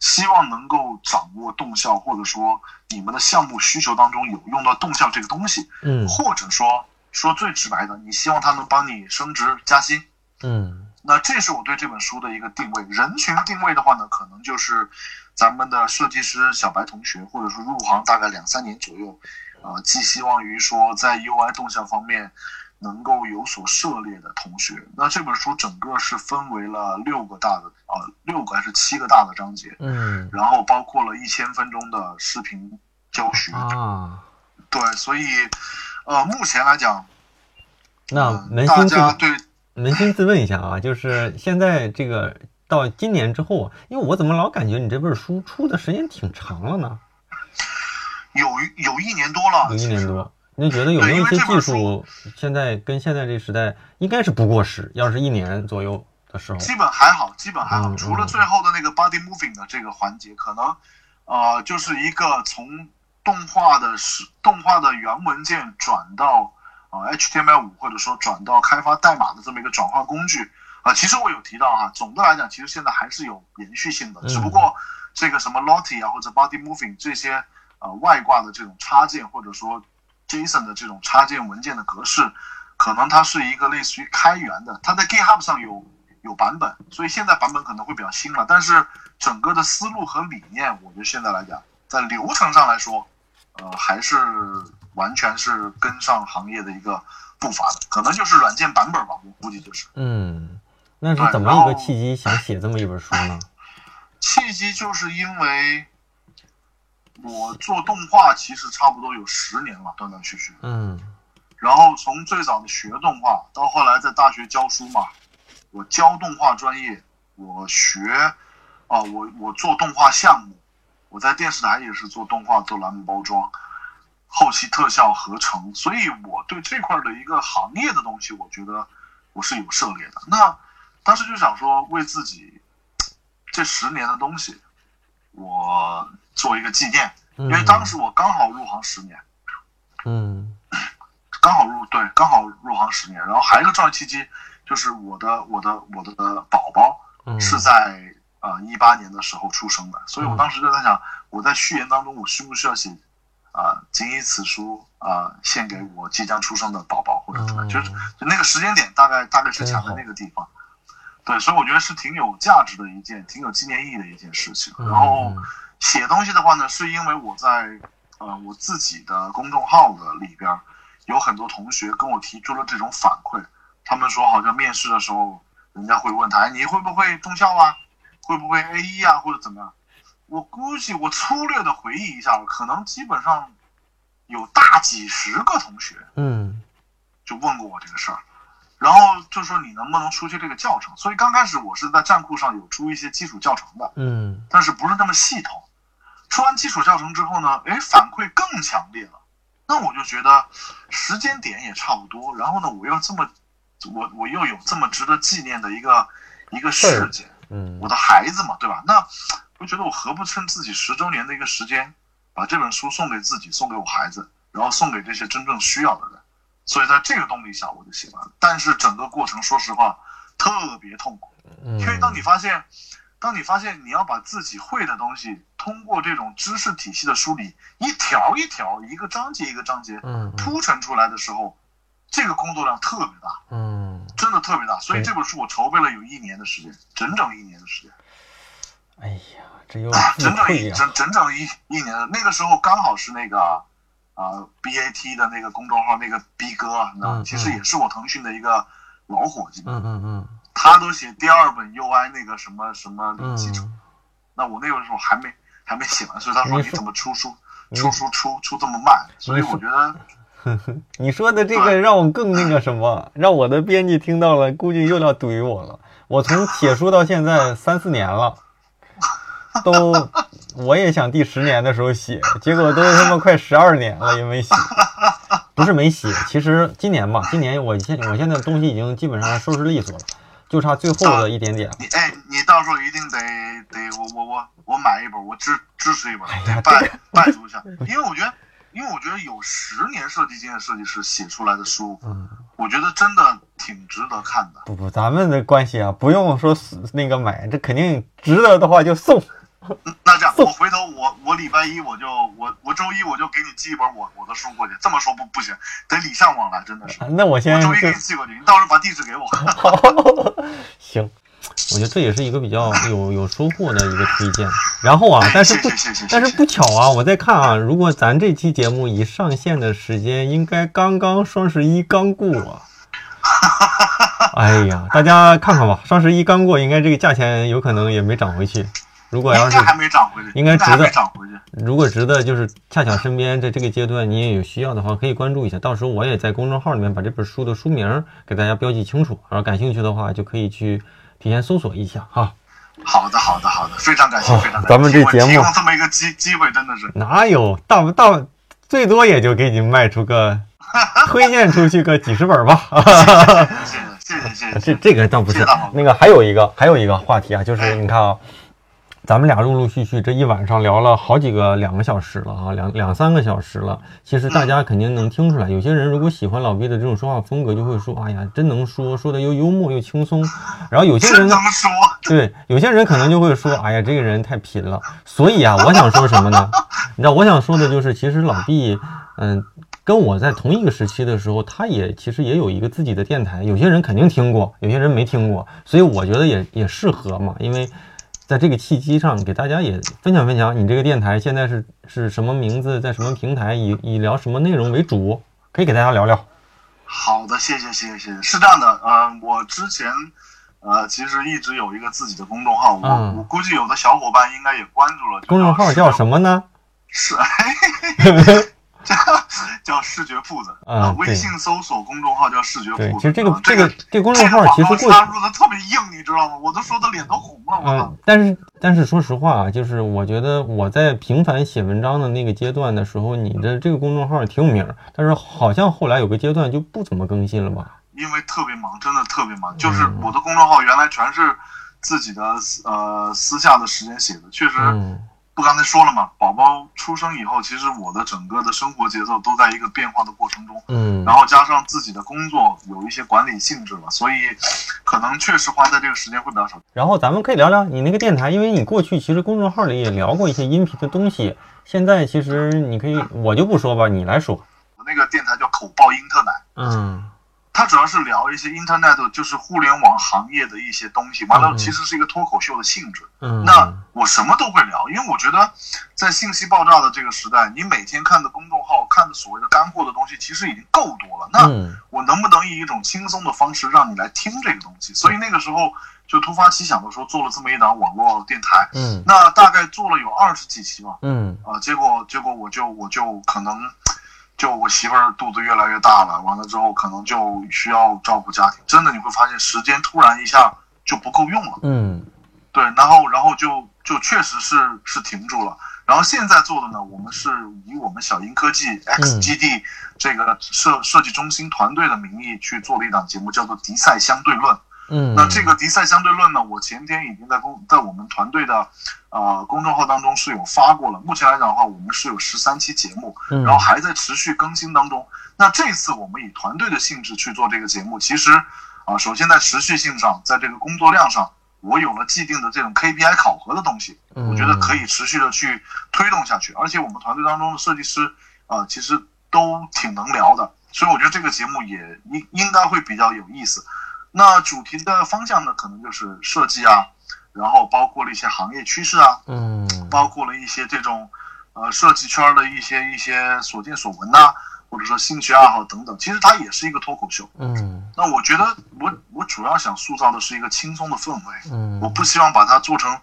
Speaker 2: 希望能够掌握动效，或者说你们的项目需求当中有用到动效这个东西，
Speaker 1: 嗯
Speaker 2: 或者说说最直白的，你希望他能帮你升职加薪。
Speaker 1: 嗯
Speaker 2: 那这是我对这本书的一个定位。人群定位的话呢，可能就是咱们的设计师小白同学，或者说入行大概两三年左右，呃，寄希望于说在 UI 动向方面能够有所涉猎的同学。那这本书整个是分为了六个大的啊、呃六个还是七个大的章节，
Speaker 1: 嗯
Speaker 2: 然后包括了一千分钟的视频教学。
Speaker 1: 啊，
Speaker 2: 对，所以呃，目前来讲，
Speaker 1: 那扪心自
Speaker 2: 家对
Speaker 1: 扪心自问一下啊，就是现在这个到今年之后，因为我怎么老感觉你这本书出的时间挺长了呢？
Speaker 2: 有有一年多了，
Speaker 1: 有一年多，你觉得有没有一些技术现在跟现在这时代应该是不过时？要是一年左右的时候，
Speaker 2: 基本还好，基本还好，
Speaker 1: 嗯
Speaker 2: 除了最后的那个 body moving 的这个环节，可能呃就是一个从动画的是动画的原文件转到呃 HTML 五，或者说转到开发代码的这么一个转换工具。啊、其实我有提到哈，总的来讲，其实现在还是有延续性的，
Speaker 1: 嗯
Speaker 2: 只不过这个什么 Lottie 啊或者 Body Moving 这些呃外挂的这种插件，或者说 JSON 的这种插件文件的格式，可能它是一个类似于开源的，它在 GitHub 上有有版本，所以现在版本可能会比较新了，但是整个的思路和理念，我觉得现在来讲，在流程上来说，呃，还是完全是跟上行业的一个步伐的，可能就是软件版本吧，我估计就是。
Speaker 1: 嗯，那是
Speaker 2: 对
Speaker 1: 怎么一个契机想写这么一本书呢？<laughs>
Speaker 2: 契机就是因为我做动画其实差不多有十年了，断断续续。
Speaker 1: 嗯
Speaker 2: 然后从最早的学动画，到后来在大学教书嘛，我教动画专业，我学，啊、我我做动画项目，我在电视台也是做动画、做栏目包装，后期特效合成，所以我对这块的一个行业的东西，我觉得我是有涉猎的。那当时就想说，为自己这十年的东西，我做一个纪念，
Speaker 1: 嗯，
Speaker 2: 因为当时我刚好入行十年。
Speaker 1: 嗯
Speaker 2: 刚好入对，刚好入行十年。然后还有一个重要契机，就是我的我的我的宝宝
Speaker 1: 嗯
Speaker 2: 是在呃一八年的时候出生的，所以我
Speaker 1: 嗯
Speaker 2: 当时就在想，我在序言当中我需不需要写啊、谨以此书啊、献给我即将出生的宝宝或者怎么样，就是那个时间点大概大概是卡在那个地方。对，所以我觉得是挺有价值的一件，挺有纪念意义的一件事情。
Speaker 1: 嗯
Speaker 2: 然后写东西的话呢，是因为我在呃我自己的公众号的里边儿，有很多同学跟我提出了这种反馈，他们说好像面试的时候，人家会问他，哎，你会不会中校啊？会不会 A 一啊？或者怎么样？我估计我粗略的回忆一下，可能基本上有大几十个同学
Speaker 1: 嗯
Speaker 2: 就问过我这个事儿，然后就说你能不能出去这个教程？所以刚开始我是在站酷上有出一些基础教程的，
Speaker 1: 嗯
Speaker 2: 但是不是那么系统。出完基础教程之后呢，哎，反馈更强烈了。那我就觉得时间点也差不多，然后呢，我又这么，我我又有这么值得纪念的一个一个事件，
Speaker 1: 嗯
Speaker 2: 我的孩子嘛，对吧？那我觉得我何不趁自己十周年的一个时间，把这本书送给自己，送给我孩子，然后送给这些真正需要的人。所以在这个动力下，我就喜欢。但是整个过程，说实话，特别痛苦，因为当你发现，当你发现你要把自己会的东西，通过这种知识体系的梳理，一条一条，一个章节一个章节，
Speaker 1: 嗯
Speaker 2: 铺陈出来的时候，这个工作量特别大，
Speaker 1: 嗯，
Speaker 2: 真的特别大。所以这本书我筹备了有一年的时间，整整一年的时间。
Speaker 1: 哎呀，这又
Speaker 2: 啊，整整，一整整整一一年的那个时候，刚好是那个啊、BAT 的那个公众号那个逼哥，你知道吗？
Speaker 1: 嗯
Speaker 2: 其实也是我腾讯的一个老伙计，
Speaker 1: 嗯嗯嗯
Speaker 2: 他都写第二本 UI 那个什么什么零基础，
Speaker 1: 嗯，
Speaker 2: 那我那个时候还没还没写完，所以他说
Speaker 1: 你
Speaker 2: 怎么出书出书出出这么慢？所以我觉得 <laughs>
Speaker 1: 你说的这个让我更那个什么，<laughs> 让我的编辑听到了，估计又要怼我了。我从写书到现在三四年了，都 <laughs> 我也想第十年的时候写，结果都他妈快十二年了也没写。不是没写，其实今年吧，今年我现我现在东西已经基本上收拾利索了，就差最后的一点点。
Speaker 2: 你哎，你到时候一定得得我我我我买一本，我支支持一本，
Speaker 1: 哎呀
Speaker 2: 得拜拜读一下，因为我觉得，因为我觉得有十年设计经验设计师写出来的书，
Speaker 1: 嗯，
Speaker 2: 我觉得真的挺值得看的。
Speaker 1: 不不，咱们的关系啊，不用说死那个买，这肯定值得的话就送。
Speaker 2: 那这样，我回头我我礼拜一我就我我周一我就给你寄一本我我的书过去。这么说不不行，得礼尚往来，真的是。
Speaker 1: 那我先
Speaker 2: 我周一给你寄过去，你到时候把地址给我。<laughs>
Speaker 1: 行，我觉得这也是一个比较有有收获的一个推荐。然后啊
Speaker 2: 哎，
Speaker 1: 但是不但是不巧啊，我在看啊，如果咱这期节目一上线的时间，应该刚刚双十一刚过啊。<laughs> 哎呀，大家看看吧，双十一刚过，应该这个价钱有可能也没涨回去。如果要是
Speaker 2: 还没涨回去，
Speaker 1: 应该值得
Speaker 2: 涨回去。
Speaker 1: 如果值得，就是恰巧身边在这个阶段你也有需要的话，可以关注一下。到时候我也在公众号里面把这本书的书名给大家标记清楚，然后感兴趣的话就可以去提前搜索一下哈。
Speaker 2: 好的好的好的，非常感谢
Speaker 1: 好
Speaker 2: 非常感谢。
Speaker 1: 咱们这节目
Speaker 2: 提供这么一个机机会，真的是
Speaker 1: 哪有大不大，最多也就给你卖出个 <laughs> 推荐出去个几十本吧。
Speaker 2: 谢谢谢谢谢谢。
Speaker 1: 这这个倒不是那个，还有一个还有一个话题啊，就是你看啊，咱们俩陆陆续续这一晚上聊了好几个两个小时了啊，两两三个小时了。其实大家肯定能听出来，有些人如果喜欢老毕的这种说话风格，就会说，哎呀，真能说，说的又幽默又轻松。然后有些人呢
Speaker 2: 真这，么说，<laughs>
Speaker 1: 对，有些人可能就会说，哎呀，这个人太贫了。所以啊，我想说什么呢？你知道，我想说的就是，其实老毕，嗯，跟我在同一个时期的时候，他也其实也有一个自己的电台。有些人肯定听过，有些人没听过，所以我觉得也也适合嘛，因为在这个契机上，给大家也分享分享，你这个电台现在是是什么名字，在什么平台，以以聊什么内容为主，可以给大家聊聊。
Speaker 2: 好的，谢谢谢谢谢谢。是这样的，呃，我之前呃其实一直有一个自己的公众号，我、
Speaker 1: 嗯
Speaker 2: 我估计有的小伙伴应该也关注了。
Speaker 1: 公众号叫什么呢？
Speaker 2: 是，叫 <laughs> <laughs> 叫视觉铺子
Speaker 1: 啊对
Speaker 2: 微信搜索公众号叫视觉铺子。
Speaker 1: 其实这个
Speaker 2: 啊
Speaker 1: 这个这个公众号其实
Speaker 2: 广
Speaker 1: 过去
Speaker 2: 告插入的特别硬，你知道吗？我都说的脸都红了，
Speaker 1: 嗯！，但是但是说实话啊，就是我觉得我在频繁写文章的那个阶段的时候，你的这个公众号挺有名儿，但是好像后来有个阶段就不怎么更新了吧？
Speaker 2: 因为特别忙，真的特别忙。就是
Speaker 1: 嗯
Speaker 2: 我的公众号原来全是自己的呃私下的时间写的，确实
Speaker 1: 嗯
Speaker 2: 不刚才说了嘛，宝宝出生以后，其实我的整个的生活节奏都在一个变化的过程中。
Speaker 1: 嗯
Speaker 2: 然后加上自己的工作有一些管理性质了，所以可能确实花在这个时间会比较少。
Speaker 1: 然后咱们可以聊聊你那个电台，因为你过去其实公众号里也聊过一些音频的东西，现在其实你可以，我就不说吧，你来说。
Speaker 2: 我那个电台叫口爆英特奶，
Speaker 1: 嗯
Speaker 2: 它主要是聊一些 Internet 就是互联网行业的一些东西，完了
Speaker 1: 嗯
Speaker 2: 其实是一个脱口秀的性质。
Speaker 1: 嗯，
Speaker 2: 那我什么都会聊，因为我觉得在信息爆炸的这个时代，你每天看的公众号、看的所谓的干货的东西，其实已经够多了。那
Speaker 1: 嗯
Speaker 2: 我能不能以一种轻松的方式让你来听这个东西？所以那个时候就突发奇想的说，做了这么一档网络电台。
Speaker 1: 嗯
Speaker 2: 那大概做了有二十几期吧，
Speaker 1: 嗯
Speaker 2: 啊，结果结果我就我就可能，就我媳妇儿肚子越来越大了，完了之后可能就需要照顾家庭，真的你会发现时间突然一下就不够用了。
Speaker 1: 嗯
Speaker 2: 对，然后然后就就确实是是停住了。然后现在做的呢，我们是以我们小鹰科技 X 基地这个设设计中心团队的名义去做了一档节目，叫做《迪赛相对论》。
Speaker 1: 嗯，
Speaker 2: 那这个迪赛相对论呢，我前天已经在公在我们团队的呃公众号当中是有发过了。目前来讲的话，我们是有十三期节目，然后还在持续更新当中。那这次我们以团队的性质去做这个节目，其实啊，首先在持续性上，在这个工作量上，我有了既定的这种 KPI 考核的东西，我觉得可以持续的去推动下去。而且我们团队当中的设计师啊，其实都挺能聊的，所以我觉得这个节目也应应该会比较有意思。那主题的方向呢，可能就是设计啊，然后包括了一些行业趋势啊，
Speaker 1: 嗯，
Speaker 2: 包括了一些这种呃设计圈的一些一些所见所闻呐，或者说兴趣爱好等等。其实它也是一个脱口秀。
Speaker 1: 嗯，
Speaker 2: 那我觉得我我主要想塑造的是一个轻松的氛围。
Speaker 1: 嗯，
Speaker 2: 我不希望把它做成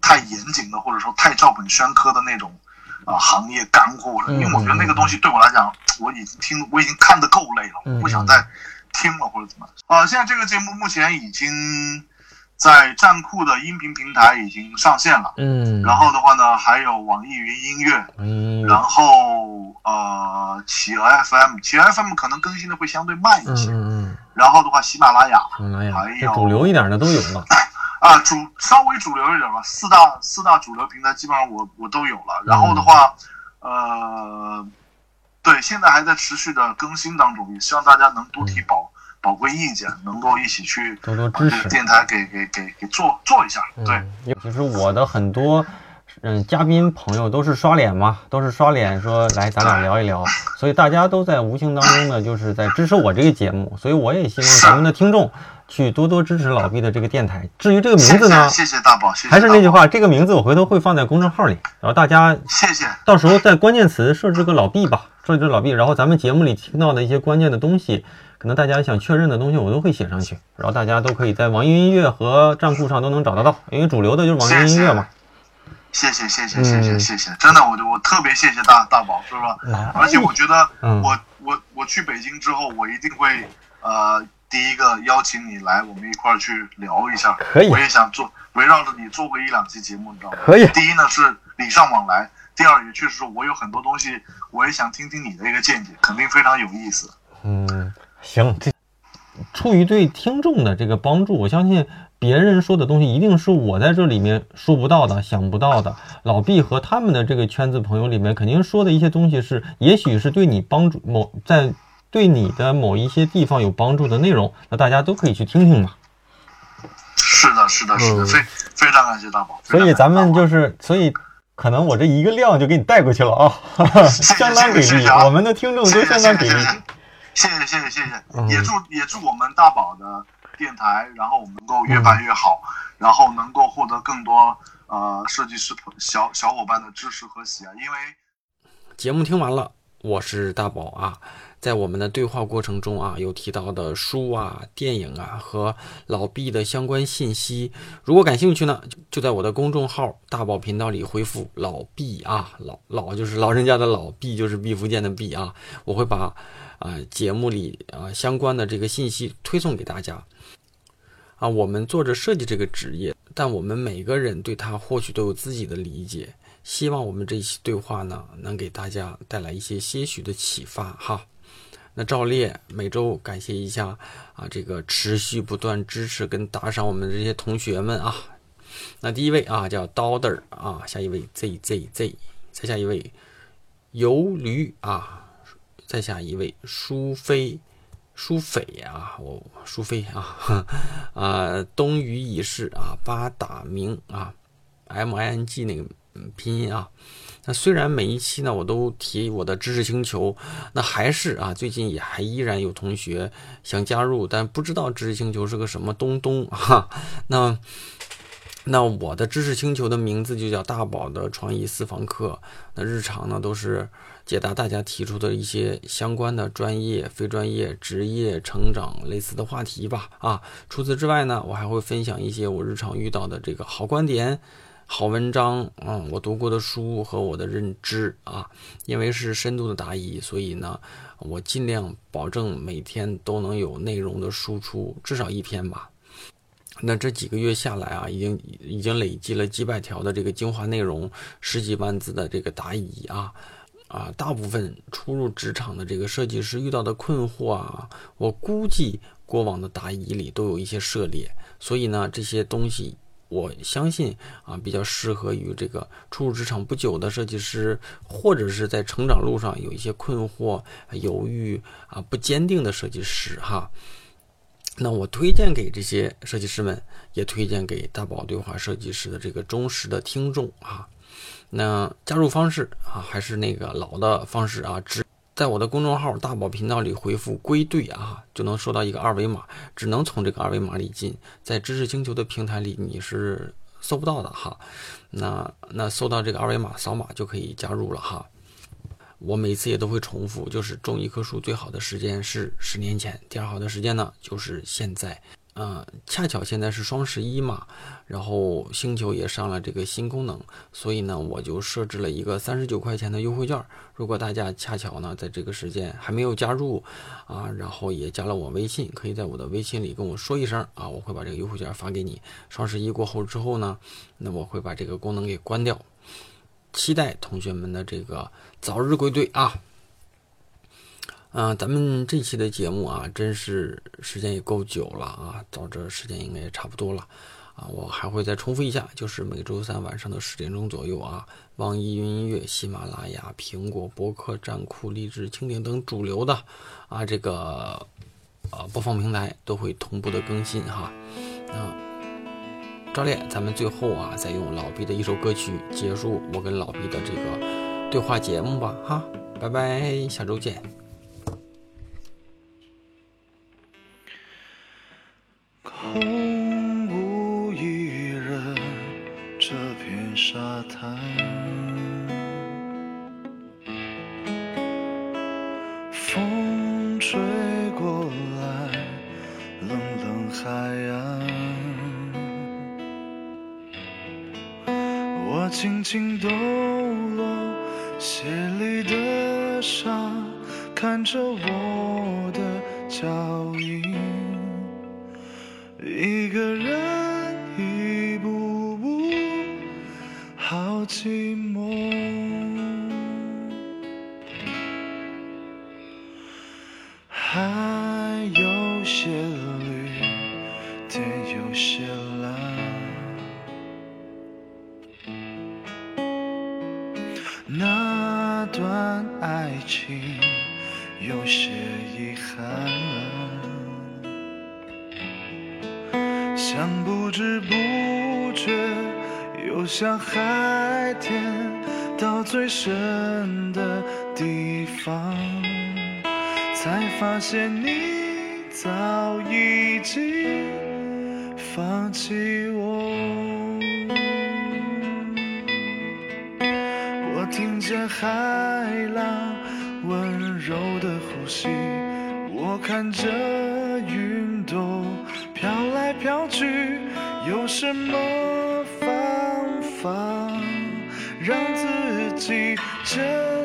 Speaker 2: 太严谨的，或者说太照本宣科的那种啊行业干货，因为我觉得那个东西对我来讲，我已经听我已经看得够累了，我不想再。听了或者怎么啊？现在这个节目目前已经在站酷的音频平台已经上线了，
Speaker 1: 嗯，
Speaker 2: 然后的话呢，还有网易云音乐，
Speaker 1: 嗯，
Speaker 2: 然后呃，企鹅 FM，企鹅 FM 可能更新的会相对慢一些，
Speaker 1: 嗯嗯，
Speaker 2: 然后的话，喜马拉雅，
Speaker 1: 喜马拉雅，
Speaker 2: 还有
Speaker 1: 主流一点的都有了，<laughs>
Speaker 2: 啊，主稍微主流一点吧，四大四大主流平台基本上我我都有了，然后的话，呃。对，现在还在持续的更新当中，也希望大家能多提宝宝贵意见，能够一起去
Speaker 1: 多多支持
Speaker 2: 电台，给给给给做做一下。对，
Speaker 1: 其实我的很多嗯嘉宾朋友都是刷脸嘛，都是刷脸说来咱俩聊一聊，<laughs> 所以大家都在无形当中呢，就是在支持我这个节目，所以我也希望咱们的听众去多多支持老毕的这个电台。至于这个名字呢，
Speaker 2: 谢谢大宝，
Speaker 1: 还是那句话，这个名字我回头会放在公众号里，然后大家
Speaker 2: 谢谢，
Speaker 1: 到时候在关键词设置个老毕吧。设置老毕，然后咱们节目里听到的一些关键的东西，可能大家想确认的东西，我都会写上去，然后大家都可以在网易音乐和站酷上都能找得到，因为主流的就是网易音乐嘛。
Speaker 2: 谢谢谢谢谢谢谢谢，真的，我就我特别谢谢大大宝，是吧？而且我觉得，我我我去北京之后，我一定会呃第一个邀请你来，我们一块儿去聊一下。
Speaker 1: 可以。
Speaker 2: 我也想做围绕着你做过一两期节目，你知道吗？
Speaker 1: 可以。
Speaker 2: 第一呢是礼尚往来。第二，也确实我有很多东西，我也想听听你的一个见解，肯定非常有意思。
Speaker 1: 嗯，行，这出于对听众的这个帮助，我相信别人说的东西一定是我在这里面说不到的、想不到的。老毕和他们的这个圈子朋友里面，肯定说的一些东西是，也许是对你帮助某在对你的某一些地方有帮助的内容，那大家都可以去听听嘛。
Speaker 2: 是的，是的，是的，非非常感谢大宝。
Speaker 1: 所以咱们就是，所以。可能我这一个量就给你带过去了啊，<laughs> 相当给力，我们的听众都相当给力。
Speaker 2: 谢谢谢谢谢谢，也祝也祝我们大宝的电台，然后我们能够越办越好，然后能够获得更多呃设计师小小伙伴的支持和喜爱。因为
Speaker 1: 节目听完了，我是大宝啊。在我们的对话过程中啊，有提到的书啊、电影啊和老毕的相关信息，如果感兴趣呢，就在我的公众号“大宝频道”里回复“老毕”啊，老老就是老人家的老毕，就是毕福剑的毕啊，我会把啊节目里啊相关的这个信息推送给大家。啊，我们做着设计这个职业，但我们每个人对他或许都有自己的理解。希望我们这一期对话呢，能给大家带来一些些许的启发哈。那照例每周感谢一下啊，这个持续不断支持跟打赏我们的这些同学们啊。那第一位啊叫 Dollar 啊，下一位 ZZZ，再下一位游驴啊，再下一位舒菲舒斐啊，我舒菲啊啊，<laughs> 冬雨已逝啊，八打明啊，M I N G 那个拼音啊。那虽然每一期呢我都提我的知识星球，那还是啊，最近也还依然有同学想加入，但不知道知识星球是个什么东东哈。那那我的知识星球的名字就叫大宝的创意私房课。那日常呢都是解答大家提出的一些相关的专业、非专业、职业、成长类似的话题吧。啊，除此之外呢，我还会分享一些我日常遇到的这个好观点。好文章，嗯，我读过的书和我的认知啊，因为是深度的答疑，所以呢，我尽量保证每天都能有内容的输出，至少一篇吧。那这几个月下来啊，已经已经累积了几百条的这个精华内容，十几万字的这个答疑啊，啊，大部分初入职场的这个设计师遇到的困惑啊，我估计过往的答疑里都有一些涉猎，所以呢，这些东西。我相信啊，比较适合于这个初入职场不久的设计师，或者是在成长路上有一些困惑、犹豫啊、不坚定的设计师哈。那我推荐给这些设计师们，也推荐给大宝对话设计师的这个忠实的听众啊。那加入方式啊，还是那个老的方式啊，只在我的公众号大宝频道里回复“归队”啊，就能收到一个二维码，只能从这个二维码里进，在知识星球的平台里你是搜不到的哈。那那搜到这个二维码，扫码就可以加入了哈。我每次也都会重复，就是种一棵树最好的时间是十年前，第二好的时间呢就是现在。嗯，恰巧现在是双十一嘛，然后星球也上了这个新功能，所以呢我就设置了一个三十九块钱的优惠券。如果大家恰巧呢在这个时间还没有加入啊，然后也加了我微信，可以在我的微信里跟我说一声啊，我会把这个优惠券发给你。双十一过后之后呢，那我会把这个功能给关掉。期待同学们的这个早日归队啊！啊，咱们这期的节目啊，真是时间也够久了啊，到这时间应该也差不多了啊。我还会再重复一下，就是每周三晚上的十点钟左右啊，网易云音乐、喜马拉雅、苹果播客、站酷、荔枝、蜻蜓等主流的啊这个呃播放平台都会同步的更新哈。嗯。赵烈，咱们最后啊，再用老毕的一首歌曲结束我跟老毕的这个对话节目吧，哈，拜拜，下周见。
Speaker 3: 空无一人，这片沙滩，风吹过来，冷冷海岸。我轻轻抖落鞋里的沙，看着我的脚印，一个人一步步，好寂寞。游向海天，到最深的地方，才发现你早已经放弃我我。听见海浪温柔的呼吸，我看着云朵飘来飘去，有什么让自己这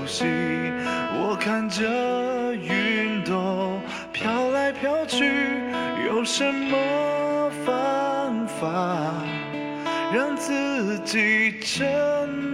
Speaker 3: 呼吸，我看着云朵飘来飘去。有什么方法让自己真